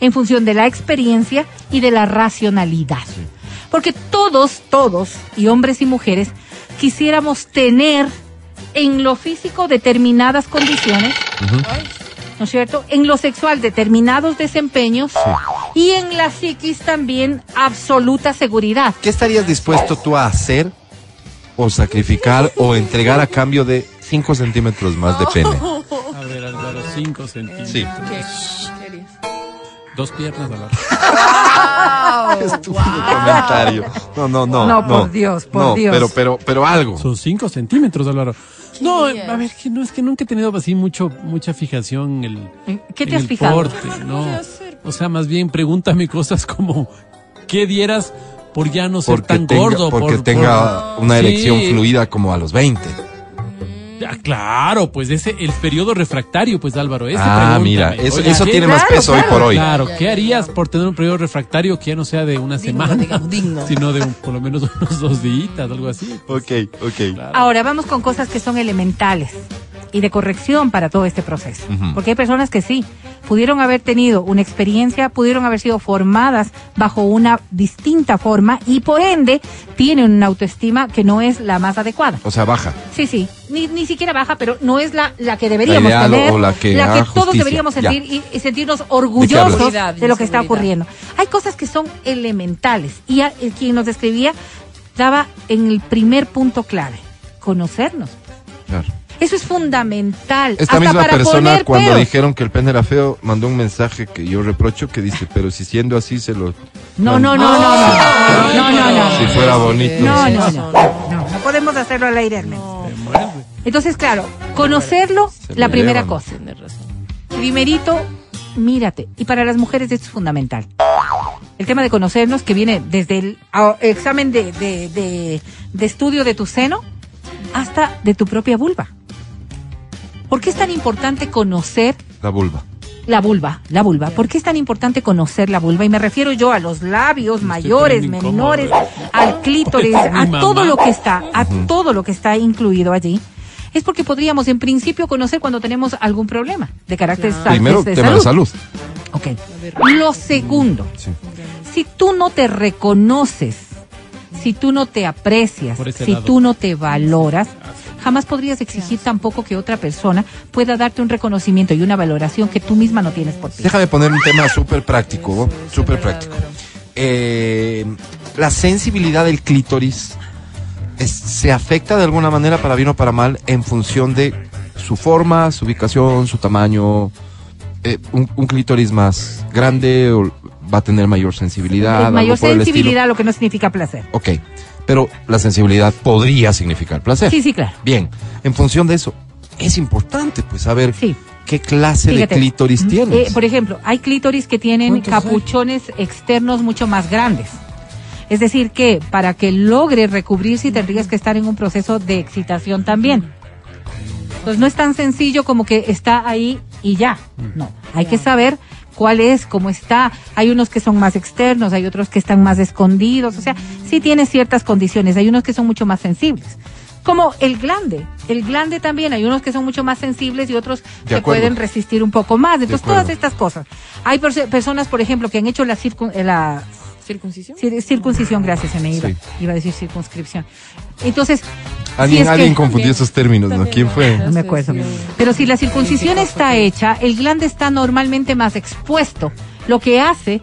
en función de la experiencia y de la racionalidad. Porque todos, todos, y hombres y mujeres, quisiéramos tener en lo físico determinadas condiciones, ¿no es cierto? En lo sexual determinados desempeños y en la psiquis también absoluta seguridad. ¿Qué estarías dispuesto tú a hacer o sacrificar o entregar a cambio de 5 centímetros más de pene? A ver, Álvaro, 5 centímetros. Sí. ¿Qué? Dos piernas, Álvaro. <laughs> Estúpido comentario. No, no, no. No, por Dios, por no, Dios. Pero, pero, pero algo. Son 5 centímetros, Álvaro. No, a ver, que no, es que nunca he tenido así mucho, mucha fijación en el. ¿En qué te en has el fijado? porte, no. O sea, más bien pregúntame <laughs> cosas como: ¿qué dieras por ya no ser Porque tan tenga, gordo? porque por- tenga por- una Sí. erección fluida como a los 20. Ah, claro, pues ese, el periodo refractario, pues Álvaro, ese Ah, mira, eso, Oye, eso ¿qué- tiene más Claro, peso hoy por hoy. Claro, ¿qué harías por tener un periodo refractario que ya no sea de una Digno, semana, digamos, digno. <laughs> sino de un- por lo menos <laughs> unos dos días, algo así? Ok, ok. Ahora vamos con cosas que son elementales y de corrección para todo este proceso. Porque hay personas que sí, pudieron haber tenido una experiencia, pudieron haber sido formadas bajo una distinta forma y por ende tienen una autoestima que no es la más adecuada. O sea, baja. Sí, sí, ni, ni siquiera baja, pero no es la, la que deberíamos ideal tener, o la que todos justicia. deberíamos sentir y, y sentirnos ¿De orgullosos de lo que está ocurriendo. Hay cosas que son elementales y a- el quien nos describía daba en el primer punto clave, conocernos. Claro. Eso es fundamental. Esta hasta misma para persona, poner cuando peros. dijeron que el pene era feo, mandó un mensaje que yo reprocho que dice, pero si siendo así se lo... No, no, no, no, no, no, no, no. Si fuera bonito. No, sí. no, no, no, no podemos hacerlo al aire, Hermes. Entonces, claro, conocerlo, Se la primera cosa. Primerito, mírate. Y para las mujeres esto es fundamental. el tema de conocernos que viene desde el examen de, de, de- de estudio de tu seno hasta de tu propia vulva. ¿Por qué es tan importante conocer La vulva. la vulva, la vulva. ¿Por qué es tan importante conocer la vulva? Y me refiero yo a los labios mayores, menores, incómodo. al clítoris, a todo lo que está, a todo lo que está incluido allí. Es porque podríamos en principio conocer cuando tenemos algún problema de carácter Claro. Primero, de tema de salud. Ok. Lo segundo, Sí. si tú no te reconoces, si tú no te aprecias, si lado. tú no te valoras, jamás podrías exigir tampoco que otra persona pueda darte un reconocimiento y una valoración que tú misma no tienes por ti. Déjame poner un tema súper práctico, súper práctico. Eh, la sensibilidad del clítoris es- se afecta de alguna manera para bien o para mal en función de su forma, su ubicación, su tamaño. Eh, un, un clítoris más grande o va a tener mayor sensibilidad. Algo mayor sensibilidad, lo que no significa placer. Ok, pero la sensibilidad podría significar placer. Sí, sí, claro. Bien, en función de eso, es importante pues saber Sí. qué clase Fíjate, de clítoris mm, tienes. eh, por ejemplo, hay clítoris que tienen capuchones externos mucho más grandes. Es decir, que para que logre recubrirse tendrías que estar en un proceso de excitación también. Entonces no es tan sencillo como que está ahí y ya. No, hay que saber cuál es, cómo está. Hay unos que son más externos, hay otros que están más escondidos. O sea, sí tiene ciertas condiciones. Hay unos que son mucho más sensibles. Como el glande. El glande también. Hay unos que son mucho más sensibles y otros que pueden resistir un poco más. Entonces, todas estas cosas. Hay perso- personas, por ejemplo, que han hecho la, circun- eh, la ¿Circuncisión? cir- circuncisión, gracias, se me iba. Sí. Iba a decir circunscripción. Entonces, Alguien, si es que- alguien confundió esos términos, ¿no? ¿Quién fue? no me acuerdo. Pero si la circuncisión está hecha, el glande está normalmente más expuesto, lo que hace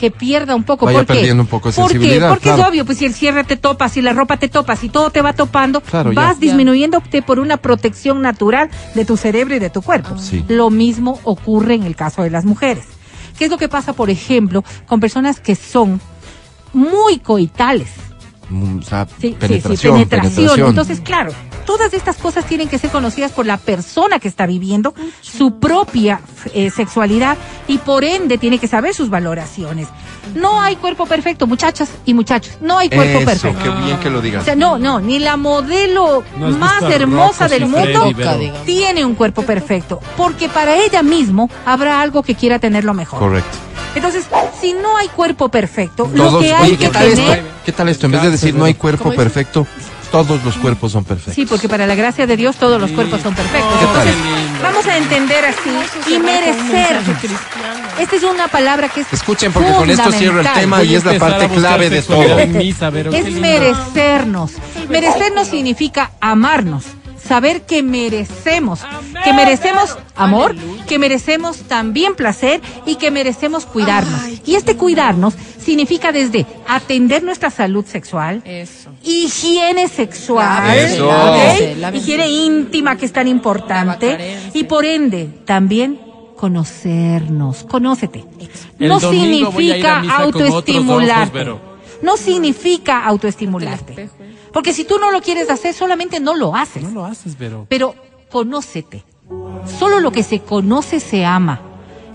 que pierda un poco. Vaya ¿Por qué? perdiendo un poco de ¿Por qué? sensibilidad, Porque claro. es obvio, pues si el cierre te topa, si la ropa te topa, si todo te va topando, Claro, vas Ya. disminuyéndote por una protección natural de tu cerebro y de tu cuerpo. Sí. Lo mismo ocurre en el caso de las mujeres. ¿Qué es lo que pasa, por ejemplo, con personas que son muy coitales? O sea, Sí, sí, sí, penetración. Entonces, claro, todas estas cosas tienen que ser conocidas por la persona que está viviendo su propia eh, sexualidad y por ende tiene que saber sus valoraciones. No hay cuerpo perfecto, muchachas y muchachos. No hay cuerpo Eso, perfecto. qué bien que lo O digas. sea, no, no, ni la modelo ¿No has más hermosa Rocco del mundo tiene un cuerpo perfecto, porque para ella mismo habrá algo que quiera tenerlo mejor. Correcto. Entonces, si no hay cuerpo perfecto, lo que hay oye, que ¿qué tal tener esto? ¿Qué tal esto? En vez de decir no hay cuerpo perfecto, todos los cuerpos son perfectos. Sí, porque para la gracia de Dios todos los cuerpos son perfectos. ¿Qué Entonces, vamos a entender así y merecer. Esta es una palabra que es Escuchen, porque con esto cierro el tema y es la parte clave de todo. Es merecernos. Merecernos significa amarnos. Saber que merecemos, que merecemos amor, que merecemos también placer y que merecemos cuidarnos. Y este cuidarnos significa desde atender nuestra salud sexual, Eso. higiene sexual, higiene íntima que es tan importante. Y por ende también conocernos, conócete. El no significa misa No significa autoestimularte. ¿eh? Porque si tú no lo quieres hacer, solamente no lo haces. No lo haces, Vero. Pero conócete. Solo lo que se conoce se ama.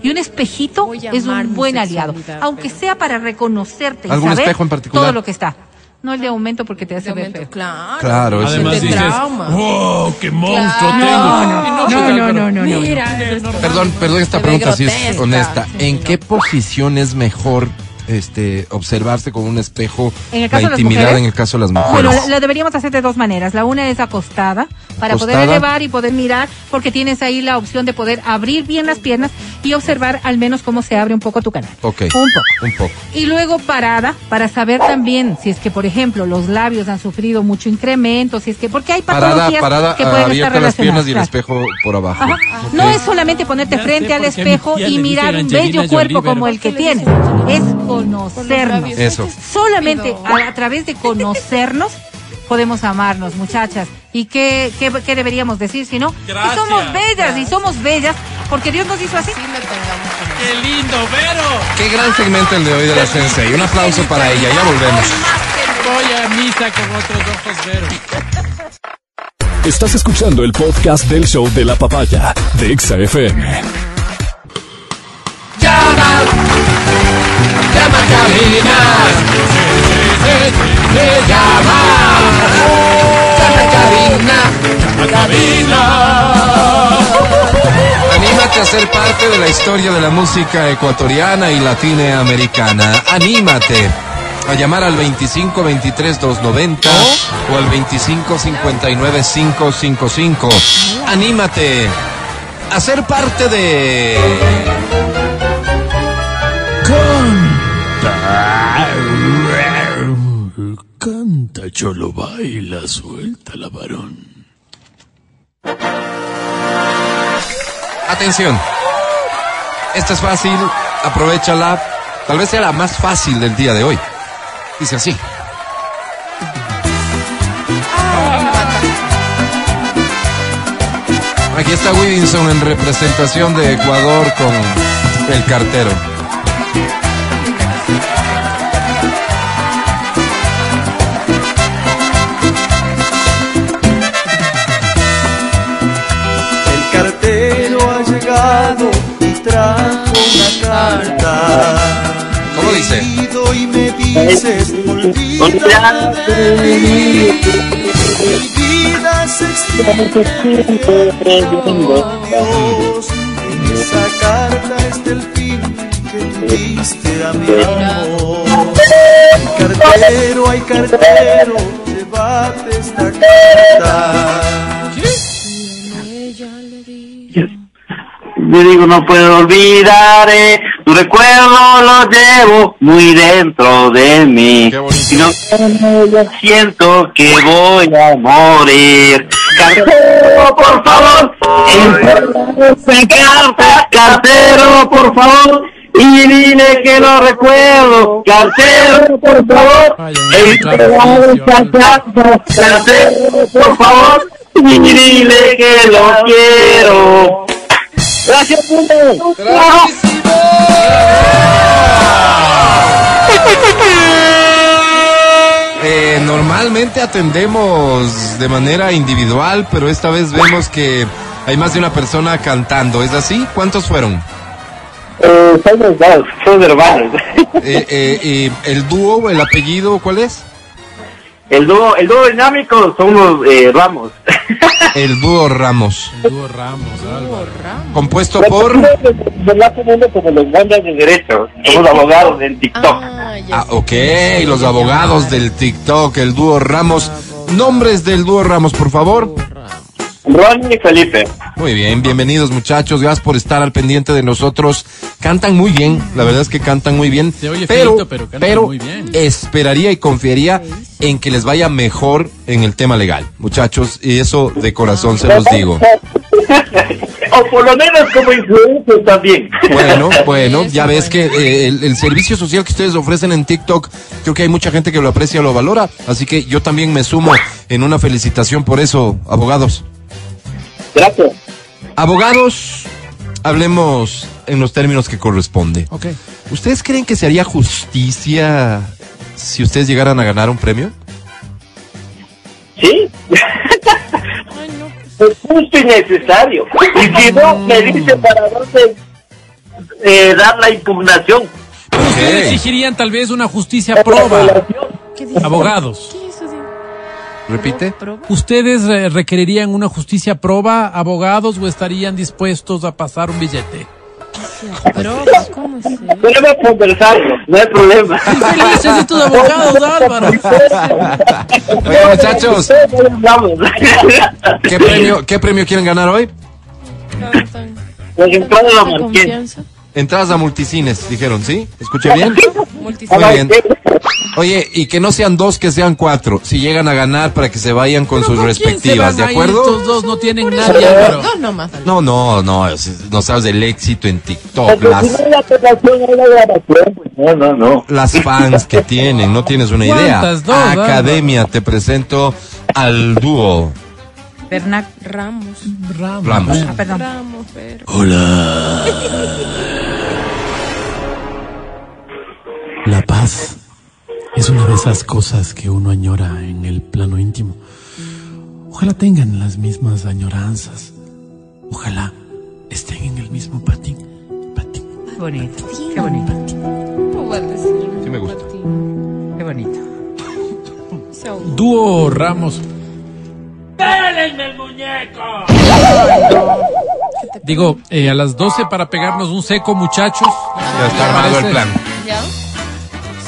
Y un espejito es un buen aliado, aunque pero- sea para reconocerte y ¿Algún saber espejo en particular? todo lo que está. No el de aumento porque te hace ver feo. claro. Claro, eso Además dices, trauma. ¡wow! ¡Qué monstruo Claro. tengo! No, no, no, no, no, no. Mira, Perdón, perdón esta pregunta si es honesta. ¿En qué posición es mejor este observarse con un espejo En el la caso de las intimidad mujeres, en el caso de las mujeres? Bueno, la, la deberíamos hacer de dos maneras. La una es acostada, para poder elevar y poder mirar, porque tienes ahí la opción de poder abrir bien las piernas y observar al menos cómo se abre un poco tu canal. Ok. Un poco. Un poco. Y luego parada para saber también si es que, por ejemplo, los labios han sufrido mucho incremento, si es que, porque hay patologías parada, que pueden estar abierta las piernas y el relacionadas. espejo por abajo. Ajá. No es solamente ponerte Ya frente al espejo y mirar un bello Angelina cuerpo Jolie, como el que ¿Por qué le tienes, es conocernos. Eso. Solamente a través de conocernos podemos amarnos, muchachas. ¿Y qué, qué, qué deberíamos decir si no? Que somos bellas y somos bellas porque Dios nos hizo así. Sí ¡Qué lindo, Vero! Qué gran segmento el de hoy de la Sensei. Un aplauso para ella. Ya volvemos. Voy a misa con otros ojos, Vero. Estás escuchando el podcast del show de la papaya de Exa FM. ¡Llama! Llama a cabina. Llama a cabina. Anímate a ser parte de la historia de la música ecuatoriana y latinoamericana. Anímate a llamar al 25 23 290 o al 25 59 555. Anímate a ser parte de Canta, baila, suelta la varón. Atención. Esta es fácil, aprovechala. Tal vez sea la más fácil del día de hoy. Dice así. Aquí está Williamson en representación de Ecuador con el cartero. Me dices, olvídate de mí. Mi vida se extiende. En esa carta está el fin que tú diste a mi amor. Cartero, ay cartero, llévate esta carta. Yo digo, no puedo olvidar, eh, tu recuerdo lo llevo muy dentro de mí. Y no yo siento que voy a morir. Cartero, por favor, carta, cartero, por favor. Y dile que lo recuerdo, cartero, por favor. Cartero, por favor. Y dile que lo quiero. Gracias, mundo. Eh, normalmente atendemos de manera individual, pero esta vez vemos que hay más de una persona cantando. ¿Es así? ¿Cuántos fueron? Eh, son dos, son hermanos. Eh, eh, eh, ¿El dúo, el apellido, cuál es? El dúo, el dúo dinámico son los eh, Ramos. <laughs> El dúo Ramos. El dúo Ramos, Álvaro. Compuesto por... ¿Verdad? Poniendo como los bandas de derecho, somos abogados en TikTok. Ah, ya Ah, ok, los abogados del TikTok, el dúo Ramos. Nombres del dúo Ramos, por favor. Ronnie y Felipe. Muy bien, bienvenidos muchachos, gracias por estar al pendiente de nosotros. Cantan muy bien, la verdad es que cantan muy bien. Se oye pero, pero cantan muy bien. esperaría y confiaría en que les vaya mejor en el tema legal, muchachos, y eso de corazón se los digo. o por lo menos como influencers también. Bueno, bueno, ya ves bueno. que eh, el, el servicio social que ustedes ofrecen en TikTok, creo que hay mucha gente que lo aprecia, lo valora, así que yo también me sumo en una felicitación por eso, abogados. Gracias. Abogados, hablemos en los términos que corresponde. Ok. ¿Ustedes creen que se haría justicia si ustedes llegaran a ganar un premio? ¿Sí? Ay, no, Es justo y necesario. Y si no, me dice para dónde eh, dar la impugnación. Ustedes exigirían tal vez una justicia proba. ¿qué? Abogados. ¿Qué es eso de- Repite. ¿Proba? ¿Ustedes eh, requerirían una justicia proba, abogados, o estarían dispuestos a pasar un billete? ¿Proba? ¿Cómo es? Podemos conversarlo, no hay problema. Felices de tus abogados, Álvaro. Oigan, muchachos. ¿qué premio, ¿qué premio quieren ganar hoy? Cantan. Los entradas Entradas a multicines, dijeron, ¿sí? ¿Escuché bien? Multicine. Muy bien. Oye, y que no sean dos, que sean cuatro. Si llegan a ganar para que se vayan con sus ¿Con quién se respectivas, ¿de acuerdo? Estos dos no tienen nadie. Dos nomás. No, no, no, no sabes del éxito en TikTok, las, no pues no, no, no. las fans que tienen, no tienes una idea. Dos, Academia, te presento al dúo Bernac. Ramos. Ramos. Ah, perdón. Ramos, pero. <laughs> La paz es una de esas cosas que uno añora en el plano íntimo. Ojalá tengan las mismas añoranzas. Ojalá estén en el mismo patín. Patín. Bonito, qué bonito, voy a decir. Sí me gusta. qué bonito. Dúo Ramos. Digo, eh, a las 12 para pegarnos un seco, muchachos. Ya está armado el plan.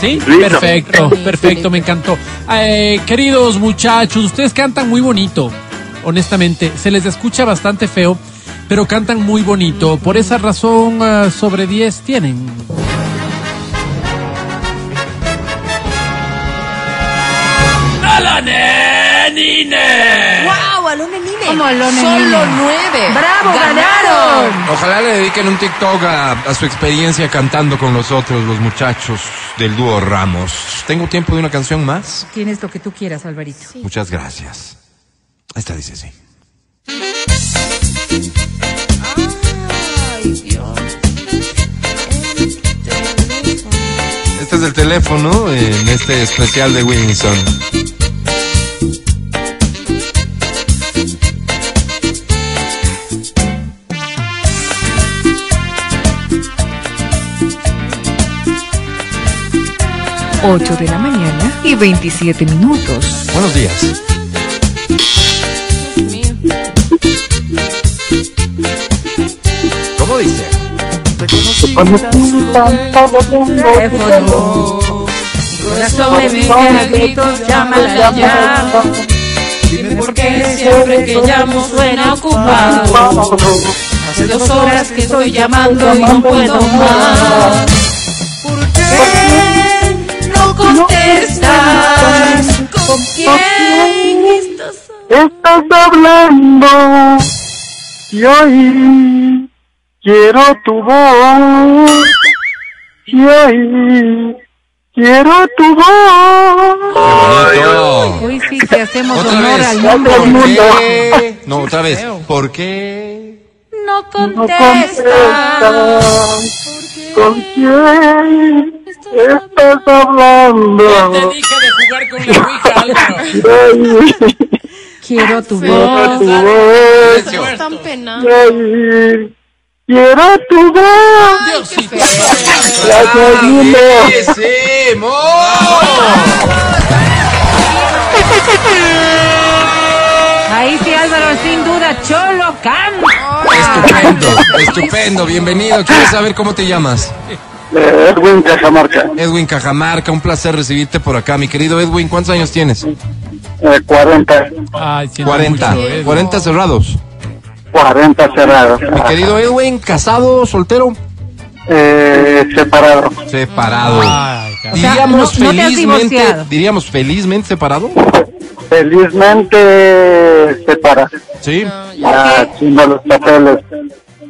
Sí, Listo. perfecto, perfecto, me encantó. Eh, queridos muchachos, ustedes cantan muy bonito, honestamente. Se les escucha bastante feo, pero cantan muy bonito. Por esa razón, ah, sobre 10 tienen. ¡Wow! Alone Nine. ¿Cómo Alone Solo Nine? nueve. ¡Bravo, ganaron! Ojalá le dediquen un TikTok a, a su experiencia cantando con nosotros, los muchachos del dúo Ramos. ¿Tengo tiempo de una canción más? Tienes lo que tú quieras, Alvarito. Sí. Muchas gracias. Esta dice así. Ay, Dios. Este es el teléfono en este especial de Williamson. 8 de la mañana y 27 minutos. Buenos días. ¿Cómo dice? Teléfono. Mi gritos, llámala ya. Dime por qué siempre que llamo suena ocupado. Hace dos horas que estoy llamando y no puedo más. ¿Por qué? Contestas? ¿Con quién estás? Estás hablando y hoy quiero tu voz y hoy quiero tu voz. ¡Qué bonito! Hoy sí te hacemos Otra honor vez. No, otra vez. ¿Por qué? No No contestas. ¿Con quién estás hablando? dije de jugar con la Ouija, Álvaro. Quiero tu quiero voz. tu voz. Estás tan pena. Ay, quiero tu voz. Diosito. La segunda. ¡Buenísimo! Ahí sí, Álvaro, sin duda, Cholo canta. Estupendo, estupendo, bienvenido. ¿Quieres saber cómo te llamas? Eh, Edwin Cajamarca, Edwin Cajamarca, un placer recibirte por acá. Mi querido Edwin, ¿cuántos años tienes? eh, 40, Ay, siento 40. mucho, Edu. 40 cerrados. 40 cerrados. Mi querido Edwin, casado, soltero, Eh, separado. separado. Ay, cara. sea, Diríamos no- no felizmente, diríamos felizmente separado. Felizmente separado. Sí. Ya haciendo los papeles.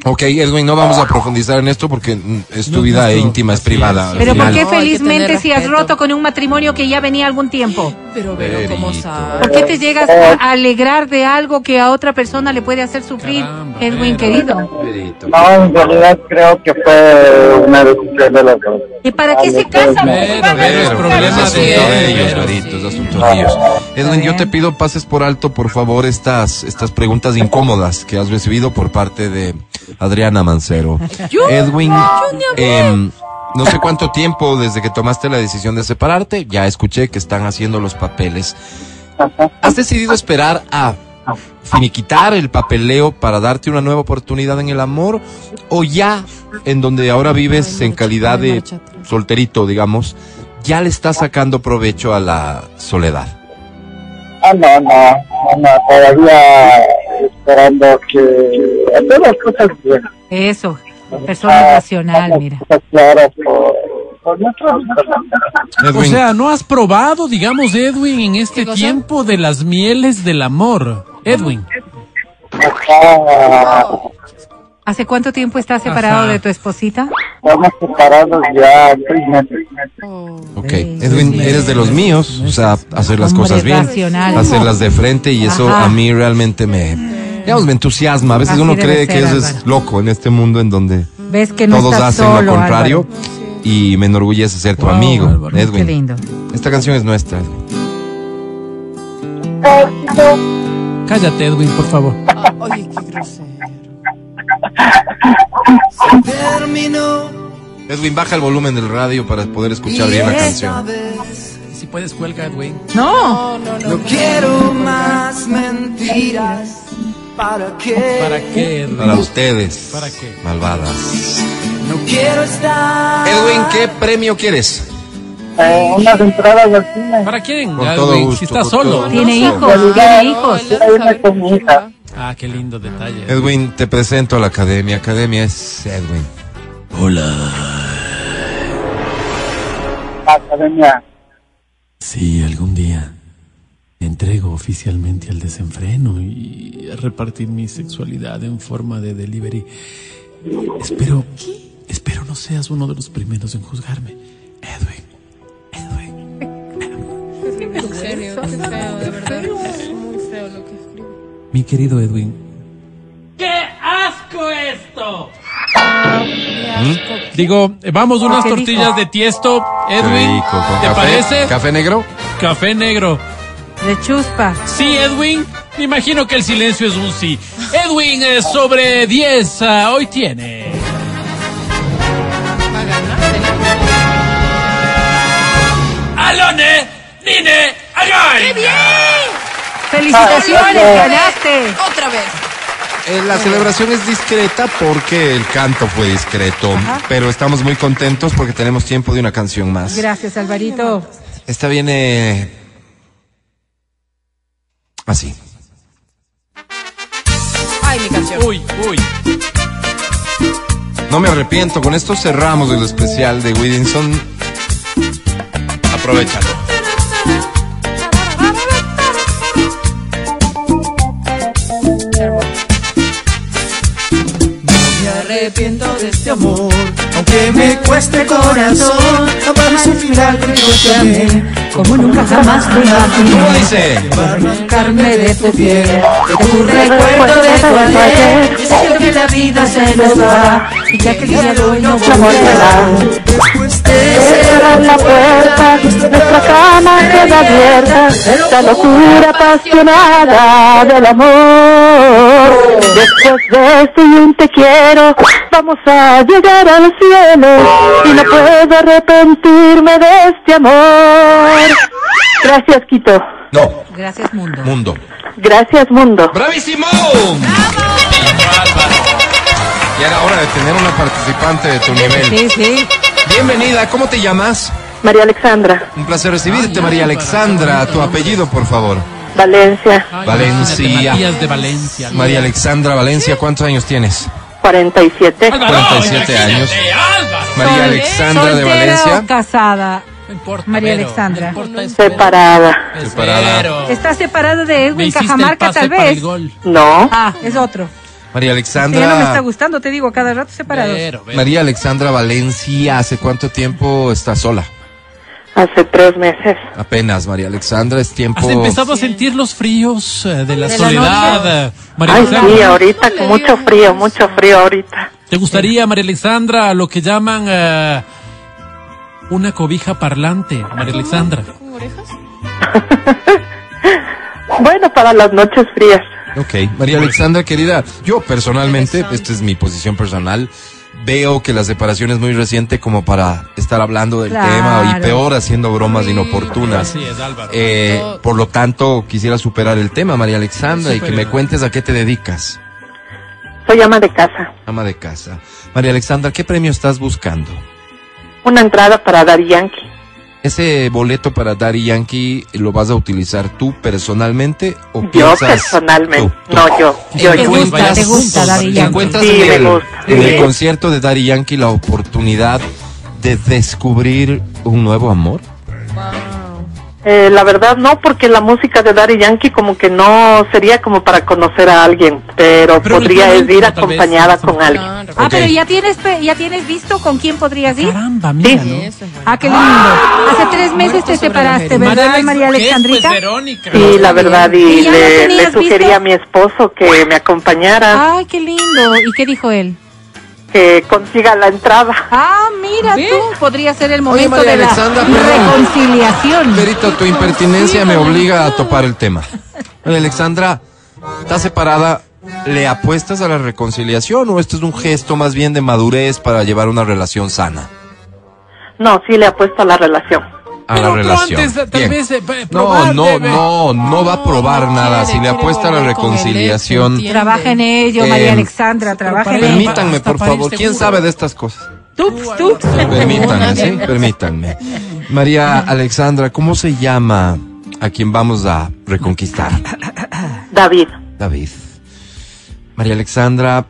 Ok, Edwin, no vamos a profundizar en esto porque es tu No, vida íntima, es privada. Pero ¿por qué felizmente si has roto con un matrimonio que ya venía algún tiempo? Pero, pero, ¿cómo Verito. sabe? ¿Por qué te llegas a alegrar de algo que a otra persona le puede hacer sufrir, Caramba, Edwin pero- querido? No, en realidad creo que fue una decisión de los dos. ¿Y para qué se casan? Pero, Van a pero es buscar problema a es su de asunto vida. de ellos, pero Verito, es sí. asunto de ellos. Edwin, yo te pido pases por alto, por favor, estas, estas preguntas incómodas que has recibido por parte de Adriana Mancero. <laughs> Edwin, em, no sé cuánto tiempo desde que tomaste la decisión de separarte, ya escuché que están haciendo los papeles. ¿Has decidido esperar a finiquitar el papeleo para darte una nueva oportunidad en el amor? ¿O ya, en donde ahora vives en calidad de solterito, digamos, ya le estás sacando provecho a la soledad? Ah, no, no, no, no, todavía esperando que hacer las cosas bien. Eso, persona racional, mira. Cosas claras por, por nuestra vida. O Edwin, sea, no has probado, digamos, Edwin, en este tiempo de las mieles del amor. Edwin. ¿Hace cuánto tiempo estás separado Ajá. de tu esposita? estamos separados ya seis meses. ok, Edwin, sí, eres de los míos, o sea, hacer las Hombre cosas bien, racional. hacerlas de frente y eso Ajá. a mí realmente me, digamos, me entusiasma. A veces Así uno cree ser, que eso es loco en este mundo en donde Ves que no todos estás hacen solo, lo contrario Álvaro. y me enorgullece ser tu Wow, amigo, Álvaro. Qué Edwin. lindo. Esta canción es nuestra. Edwin. Cállate, Edwin, por favor. Ah, oye, qué grosero. Terminó Edwin, baja el volumen del radio para poder escuchar bien la canción. Si puedes, cuelga, Edwin. No. No quiero más mentiras. ¿Para qué? ¿Para qué, Edwin? Para ustedes, ¿Para qué? malvadas. No quiero estar. Edwin, ¿qué premio quieres? Eh, unas entradas al cine. ¿Para quién, Con Edwin? todo gusto, si está solo. todo Tiene hijos, tiene hijos. Quiero irme con mi hija. Ah, qué lindo detalle. Edwin, te presento a la academia. Academia es Edwin. Academia. Sí, algún día me entrego oficialmente al desenfreno y a repartir mi sexualidad en forma de delivery. Espero, espero no seas uno de los primeros en juzgarme. Edwin, Edwin. En serio, qué feo, de verdad. Es muy feo lo que escribe. Mi querido Edwin. ¡Qué asco esto! Digo, vamos unas ¿Qué tortillas de tiesto, Edwin. rico, ¿Te café. parece? ¿Café negro? Café negro. De chuspa. Sí, Edwin. Me imagino que el silencio es un sí. Edwin, eh, sobre 10, ah, hoy tiene. ¡Alone! ¡Nine! ¡Agay! ¡Felicitaciones! ¡Ganaste! Otra vez. Eh, la celebración es discreta porque el canto fue discreto, pero estamos muy contentos porque tenemos tiempo de una canción más. Gracias, Alvarito. Esta viene así. Ay, mi canción. Uy, uy. No me arrepiento, con esto cerramos el especial de Williamson. Aprovechalo. Me arrepiento este amor, aunque me cueste corazón. Jamás final que yo te amé, Como nunca jamás te imaginé. ¿Cómo dice? Carne de tu piel. de tu recuerdo de tu ayer. Yo siento que la vida se nos va. Y ya que el día de hoy no volverá. Después de Cerrar la puerta, nuestra cama queda abierta, la locura apasionada del amor. Después de este y un te quiero, vamos a llegar al cielo y no puedo arrepentirme de este amor. Gracias, Quito. No, Gracias, mundo. mundo. Gracias, mundo. ¡Bravísimo! Y era hora de tener una participante de tu nivel. Sí, sí. Bienvenida, ¿cómo te llamas? María Alexandra, Un placer recibirte, María Alexandra. Tu apellido, por favor. Valencia, Ay, Valencia. Matías de Valencia. María Alexandra Valencia, ¿cuántos años tienes? 47. Álvaro, 47 imagínate, años. María Sol- Alexandra de Valencia. o casada? No importa, María pero, Alexandra. no importa. Separada. Separada. ¿Está separado de Edwin Cajamarca, tal vez? No, Ah, es otro. María Sí, ya no me está Alexandra. gustando, te digo, cada rato separados. Pero, pero. María Alexandra Valencia, ¿hace cuánto tiempo está sola? Hace tres meses. Apenas, María Alexandra, es tiempo. ¿Has empezado a sentir los fríos eh, de la De la soledad? eh, María Ay, Alexandra? sí, ahorita con mucho frío, mucho frío ahorita. ¿Te gustaría, María Alexandra, lo que llaman eh, una cobija parlante, María Alexandra? ¿Con orejas? <laughs> Bueno, para las noches frías. Ok, María Alexandra, querida, yo personalmente, esta es mi posición personal, veo que la separación es muy reciente como para estar hablando del Claro. tema y peor haciendo bromas inoportunas. Así es, Álvaro. Eh, por lo tanto, quisiera superar el tema, María Alexandra, y que me cuentes a qué te dedicas. Soy ama de casa. Ama de casa. María Alexandra, ¿qué premio estás buscando? Una entrada para Daddy Yankee. ¿Ese boleto para Daddy Yankee lo vas a utilizar tú personalmente o Yo piensas personalmente. tú, tú? No, yo. Yo, ¿Te yo. gusta, te gusta juntos, Daddy ¿te Yankee? encuentras Sí, en, me el, gusta. en el Sí. concierto de Daddy Yankee la oportunidad de descubrir un nuevo amor? Eh, la verdad no, porque la música de Daddy Yankee como que no sería como para conocer a alguien, pero, Pero podría ir vez, acompañada con alguien. Claro. Ah, pero ya tienes, pe- ya tienes visto con quién podrías ir. Caramba, mira, Sí. Ah, qué lindo. Hace tres meses Muerto te separaste, María ¿verdad, María ¿qué? Alexandrita? Pues Verónica. Sí, la verdad, y ¿Y ya no le, le sugerí visto? a mi esposo que me acompañara, Ay, qué lindo. ¿Y qué dijo él? Que consiga la entrada. Ah, mira ¿Ve? tú, podría ser el Oye, momento María de la perdón. reconciliación. Perito, tu impertinencia me obliga a topar el tema. María Alexandra, ¿estás separada? ¿Le apuestas a la reconciliación o esto es un gesto más bien de madurez para llevar una relación sana? No, sí le apuesto a la relación. A Pero la relación. antes, tal vez, eh, no, probar, no, debe. no, no va a probar No, nada. quiere, Si le apuesta a la reconciliación. Trabaja en ello, Eh, María Alexandra, trabaja en ello. permítanme, por favor. ¿Quién seguro. sabe de estas cosas? Tups, tups. Permítanme, sí, permítanme. María Alexandra, ¿cómo se llama a quien vamos a reconquistar? David, David. María Alexandra,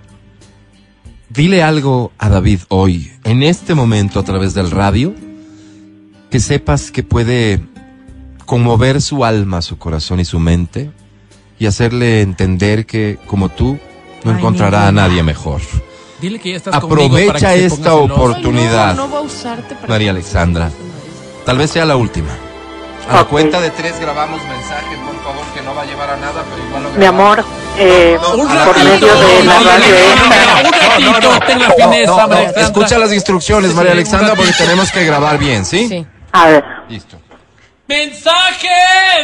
dile algo a David hoy, en este momento a través del radio, que sepas que puede conmover su alma, su corazón y su mente y hacerle entender que, como tú, no Ay, encontrará mi a nadie mejor. Dile que ya estás conmigo para Aprovecha que esta oportunidad. Ay, no, no va a usarte para María Alexandra. Tal vez sea la última. A la cuenta de tres grabamos mensaje, por favor, que no va a llevar a nada, pero igual lo mi grabamos. amor, eh, No, por medio de la no, no, radio no, no, extra. no, Un ratito, ten la fineza, No, no, María Alexandra. escucha las instrucciones, María Alexandra, porque tenemos que grabar bien, ¿sí? Sí. A ver, Listo. Mensaje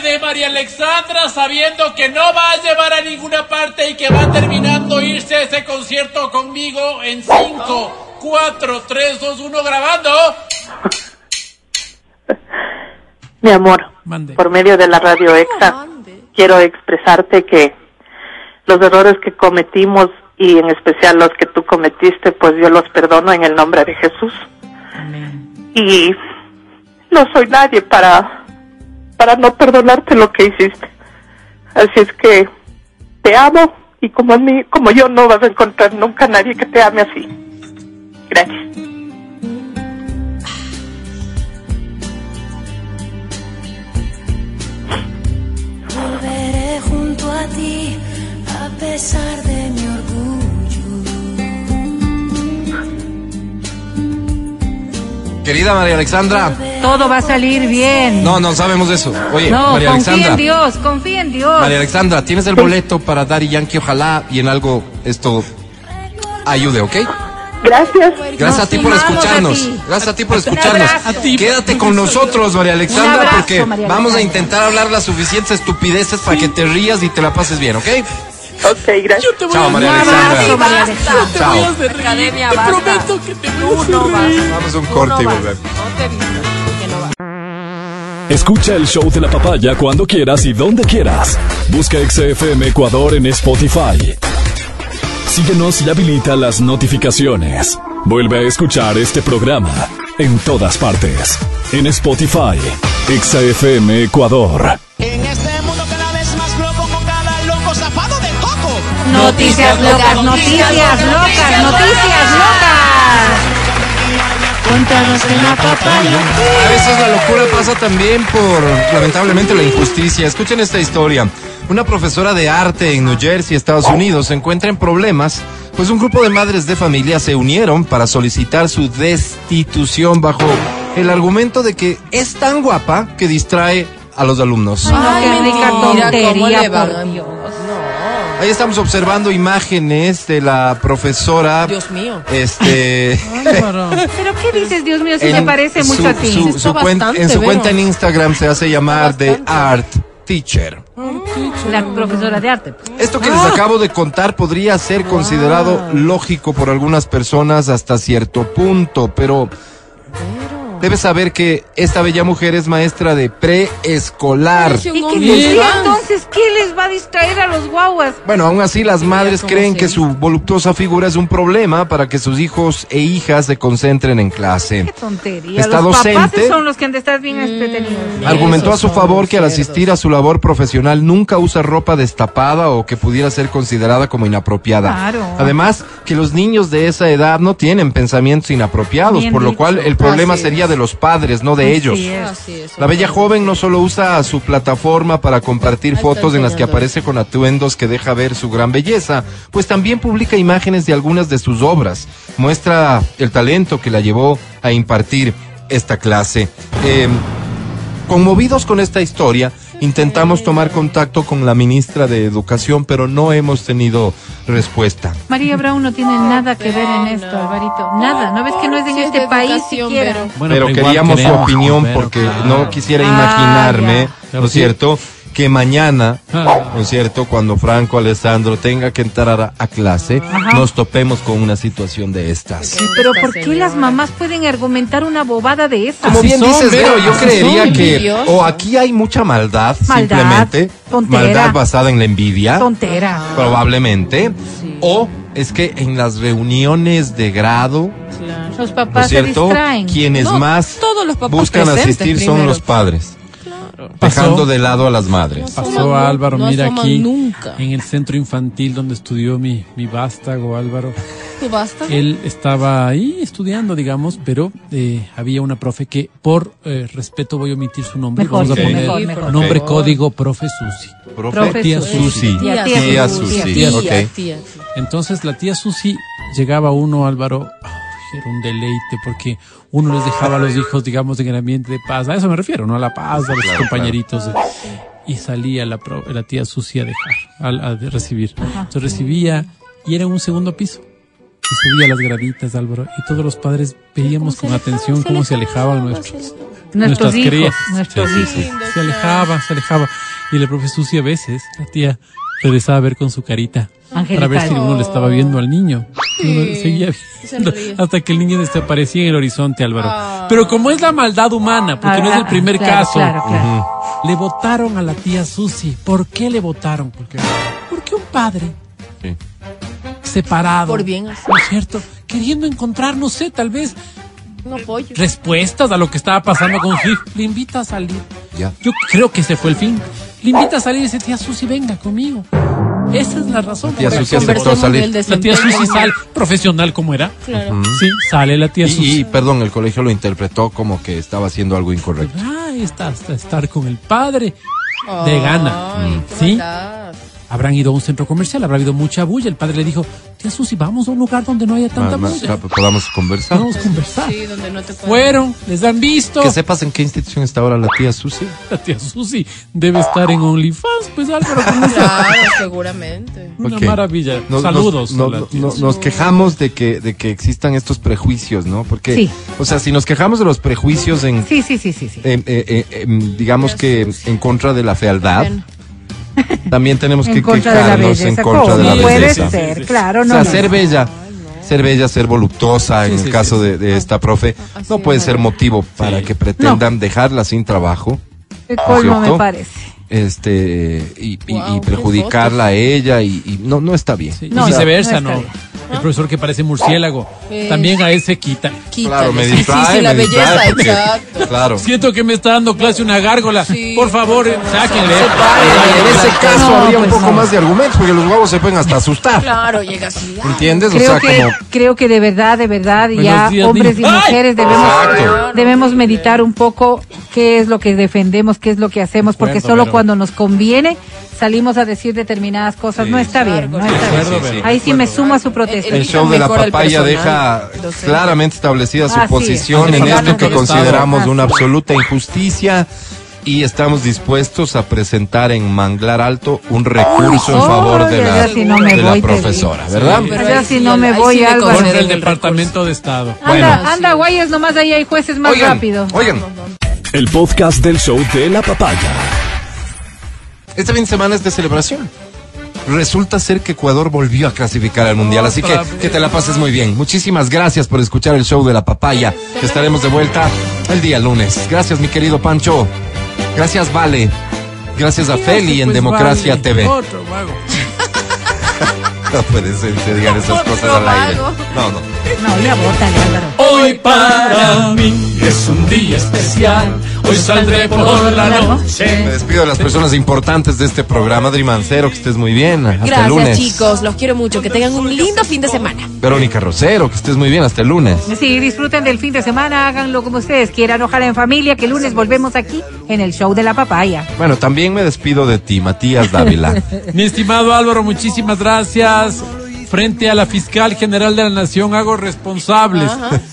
de María Alexandra sabiendo que no va a llevar a ninguna parte y que va terminando irse a ese concierto conmigo en 5, 4, 3, 2, 1 grabando. mi amor, Mande. por medio de la radio extra, mande. quiero expresarte que los errores que cometimos y en especial los que tú cometiste, pues yo los perdono en el nombre de Jesús. Y no soy nadie para para no perdonarte lo que hiciste. Así es que te amo y como a mí, como yo no vas a encontrar nunca nadie que te ame así. Gracias. Volveré junto a ti a pesar de mi orgullo. Querida María Alexandra. Todo va a salir bien. No, no sabemos eso. Oye, No, María confía Alexandra. en Dios, confía en Dios. María Alexandra, tienes el boleto para Daddy Yankee, ojalá y en algo esto ayude, ¿ok? Gracias. Gracias a ti por escucharnos. ti. Gracias a ti por escucharnos. abrazo. A ti. Quédate con nosotros, María Alexandra, abrazo, porque María vamos a intentar hablar las suficientes estupideces para que te rías y te la pases bien, ¿ok? Ok, gracias. Te voy Chao, a- María Un Alexandra. abrazo, María Alexandra. Te Chao. voy a hacer reír. Academia, Te basta. prometo que te voy a hacer no vas. reír. Vamos a un corte y volvemos. Escucha el show de la papaya cuando quieras y donde quieras. Busca XFM Ecuador en Spotify. Síguenos y habilita las notificaciones. Vuelve a escuchar este programa en todas partes. En Spotify, XFM Ecuador. En este mundo cada vez más loco con cada loco zapado de coco. Noticias locas, noticias locas, noticias locas. En la papaya. A veces la locura pasa también por, lamentablemente, la injusticia. Escuchen esta historia. Una profesora de arte en New Jersey, Estados Unidos, se encuentra en problemas, pues un grupo de madres de familia se unieron para solicitar su destitución bajo el argumento de que es tan guapa que distrae a los alumnos. Ay, qué rica mentira, ¿cómo tontería, le va? por Dios. Ahí estamos observando imágenes de la profesora. Dios mío. Este. <laughs> ¿Pero qué dices, Dios mío, si en me parece su- mucho a ti? su- Está su cuen- bastante, en su cuenta en Instagram se hace llamar The bastante. Art Teacher. La profesora de arte. pues. Esto que les acabo de contar podría ser considerado lógico por algunas personas hasta cierto punto, pero debes saber que esta bella mujer es maestra de preescolar. ¿Y qué tendría entonces? ¿Qué les va a distraer a los guaguas? Bueno, aún así las madres ¿cómo creen que su voluptuosa figura es un problema para que sus hijos e hijas se concentren en clase. Qué tontería. Está los docente. papás son los que han de estar bien entretenidos. Argumentó a su favor que al asistir a su labor profesional nunca usa ropa destapada o que pudiera ser considerada como inapropiada. Claro. Además, que los niños de esa edad no tienen pensamientos inapropiados, Bien por lo dicho. cual el problema Así sería es. De los padres, no de Así ellos. es. Así es. La bella joven no solo usa su plataforma para compartir fotos en las que aparece con atuendos que deja ver su gran belleza, pues también publica imágenes de algunas de sus obras. Muestra el talento que la llevó a impartir esta clase. Eh, conmovidos con esta historia, intentamos tomar contacto con la ministra de Educación, pero no hemos tenido respuesta. María Brown no tiene nada que ver en esto, Alvarito. Nada. ¿No ves que no es en Sí, es este país siquiera? Vero. Bueno, pero queríamos su opinión porque claro. no quisiera Ah, imaginarme, ya. ¿no es Sí. cierto? Que mañana, Ah. ¿no es cierto? Cuando Franco Alessandro tenga que entrar a, a clase, Ajá. nos topemos con una situación de estas. Pero ¿por qué las mamás pueden argumentar una bobada de esa? Como bien son, dices, Vero, yo creería son, que o aquí hay mucha maldad, Maldad, simplemente, tontera. maldad basada en la envidia, Tontera. probablemente, o es que en las reuniones de grado, Claro. Los ¿no papás se cierto? distraen. Quienes No, más todos los papás buscan asistir son primero. los padres. Dejando de lado a las madres. No Pasó asoman, Álvaro, no mira aquí nunca. en el centro infantil donde estudió mi, mi vástago Álvaro. ¿Tú basta? Él estaba ahí estudiando, digamos, pero eh, había una profe que por eh, respeto voy a omitir su nombre. Mejor, Vamos a poner mejor, mejor. nombre código profe Susi. Profe Tía Susi. Susi. Tía, Tía, tía Susi. Tía, ok. tía, tía. Entonces la tía Susi llegaba uno, Álvaro, era un deleite porque uno les dejaba a los hijos, digamos, en el ambiente de paz. A eso me refiero, ¿no? A la paz, a los Claro, compañeritos. Y salía la, pro- la tía Susi a dejar, a, a de recibir. Entonces recibía y era un segundo piso. Y subía las graditas, Álvaro. Y todos los padres veíamos con atención cómo se alejaban nuestros, Nuestros nuestras hijos. crías. Nuestros Sí, hijos. sí, sí. Se alejaba, se alejaba. Y la profe Susi a veces, la tía, regresaba a ver con su carita. Para ver si Angelical. uno le estaba viendo al niño. Sí, seguía se viendo hasta que el niño desaparecía en el horizonte, Álvaro. Ah. Pero como es la maldad humana, porque no es el Ah, primer claro, caso, Claro, claro. le votaron a la tía Susi. ¿Por qué le votaron? Porque, porque un padre Sí. separado. Por bien así. ¿No es cierto? Queriendo encontrar, no sé, tal vez No apoyo. respuestas a lo que estaba pasando con su hijo. Le invita a salir. Ya. Yo creo que ese fue el fin. Le invita a salir y dice, tía Susi, venga conmigo. Esa es la razón. La tía Susi aceptó salir. La tía. Susi sale, profesional como era. Claro. Sí, sale la tía Susi. Y, y, perdón, el colegio lo interpretó como que estaba haciendo algo incorrecto. Ay, está hasta estar con el padre. De gana. Ay, ¿Sí? maldad. Habrán ido a un centro comercial, habrá habido mucha bulla. El padre le dijo, tía Susi, vamos a un lugar donde no haya tanta Ma- ma- bulla. pa- podamos conversar. A conversar. Sí, donde no te pueden- Fueron, les han visto. Que sepas en qué institución está ahora la tía Susi. <laughs> La tía Susi debe estar en OnlyFans, pues Álvaro, con <laughs> Claro, seguramente. Una maravilla. Nos- Saludos. Nos, nos quejamos de que, de que existan estos prejuicios, ¿no? Porque, Sí. o sea, si nos quejamos de los prejuicios en, Sí, sí, sí, sí. sí. eh, eh, em, digamos que en contra de la fealdad. <laughs> también tenemos En que quejarnos belleza. en contra de la Sí, puede belleza. ser, claro, O no. sea, no. ser bella, ser bella, ser voluptuosa, en Sí, el caso sí. de, de esta profe, Así no puede ser motivo para que pretendan dejarla sin trabajo, El colmo me parece. Este, y, y- Guau, y qué perjudicarla a ella, y, y no, no está bien. Sí, No, y viceversa, no, El profesor que parece murciélago. Eh. También a ese quita. Claro, me sí, distrae, sí, la me distrae belleza, porque- exacto. Claro. Siento que me está dando clase una gárgola. Sí. Por favor, eh, sáquenle. En ese caso No, habría un pues poco no. más de argumentos, porque los huevos se pueden hasta asustar. Claro, llega así. ah, ¿Entiendes? O Creo sea, que, como. creo que de verdad, de verdad, Buenos ya días, hombres y mujeres debemos, Exacto. debemos meditar un poco qué es lo que defendemos, qué es lo que hacemos, porque solo Vero. Cuando nos conviene salimos a decir determinadas cosas. Sí. no está bien, no De está acuerdo, bien. Vero, de Ahí sí me sumo a su protesta. El- El show de la papaya deja docente. claramente establecida su posición en esto que consideramos Estado. una absoluta injusticia y estamos dispuestos a presentar en Manglar Alto un recurso en Ay, favor de la, si no de la voy, profesora. ¿verdad? Sí. Pero Ya ahí si no me voy, sí el el Departamento de Estado. Anda, Bueno. anda, guayas, nomás ahí hay jueces más Oigan, rápido. oigan, El podcast del show de la papaya. Este fin de semana es de celebración. Resulta ser que Ecuador volvió a clasificar al Mundial, así que que te la pases muy bien. Muchísimas gracias por escuchar el show de la papaya. Estaremos de vuelta el día lunes. Gracias, mi querido Pancho. Gracias, Vale. Gracias a Feli en Pues Democracia vale, TV. Otro. <laughs> No puede ser que digan esas cosas al aire. No, no. No, ya bótale, Álvaro. Hoy para mí es un día especial. Hoy saldré por la Me noche. despido de las personas importantes de este programa. Adri Mancero, que estés muy bien. Hasta el Gracias, lunes. chicos. Los quiero mucho. Que tengan un lindo fin de semana. Verónica Rosero, que estés muy bien. Hasta el lunes. Sí, disfruten del fin de semana, háganlo como ustedes quieran, ojalá en familia, que el lunes volvemos aquí en el show de la papaya. Bueno, también me despido de ti, Matías Dávila. <laughs> Mi estimado Álvaro, muchísimas gracias. Frente a la fiscal general de la Nación hago responsables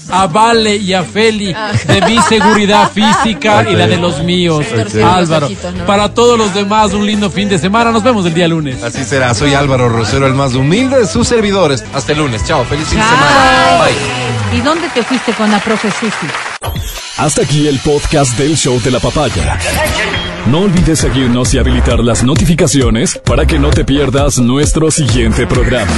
a Vale y a Feli de mi seguridad física y la de los míos. Álvaro, ojitos, ¿no? para todos los demás un lindo fin de semana. Nos vemos el día lunes. Así será. Soy Álvaro Rosero, el más humilde de sus servidores. Hasta el lunes. Chao. Feliz fin de semana. Bye. ¿Y dónde te fuiste con la profe Susi? Hasta aquí el podcast del show de la papaya. No olvides seguirnos y habilitar las notificaciones para que no te pierdas nuestro siguiente programa.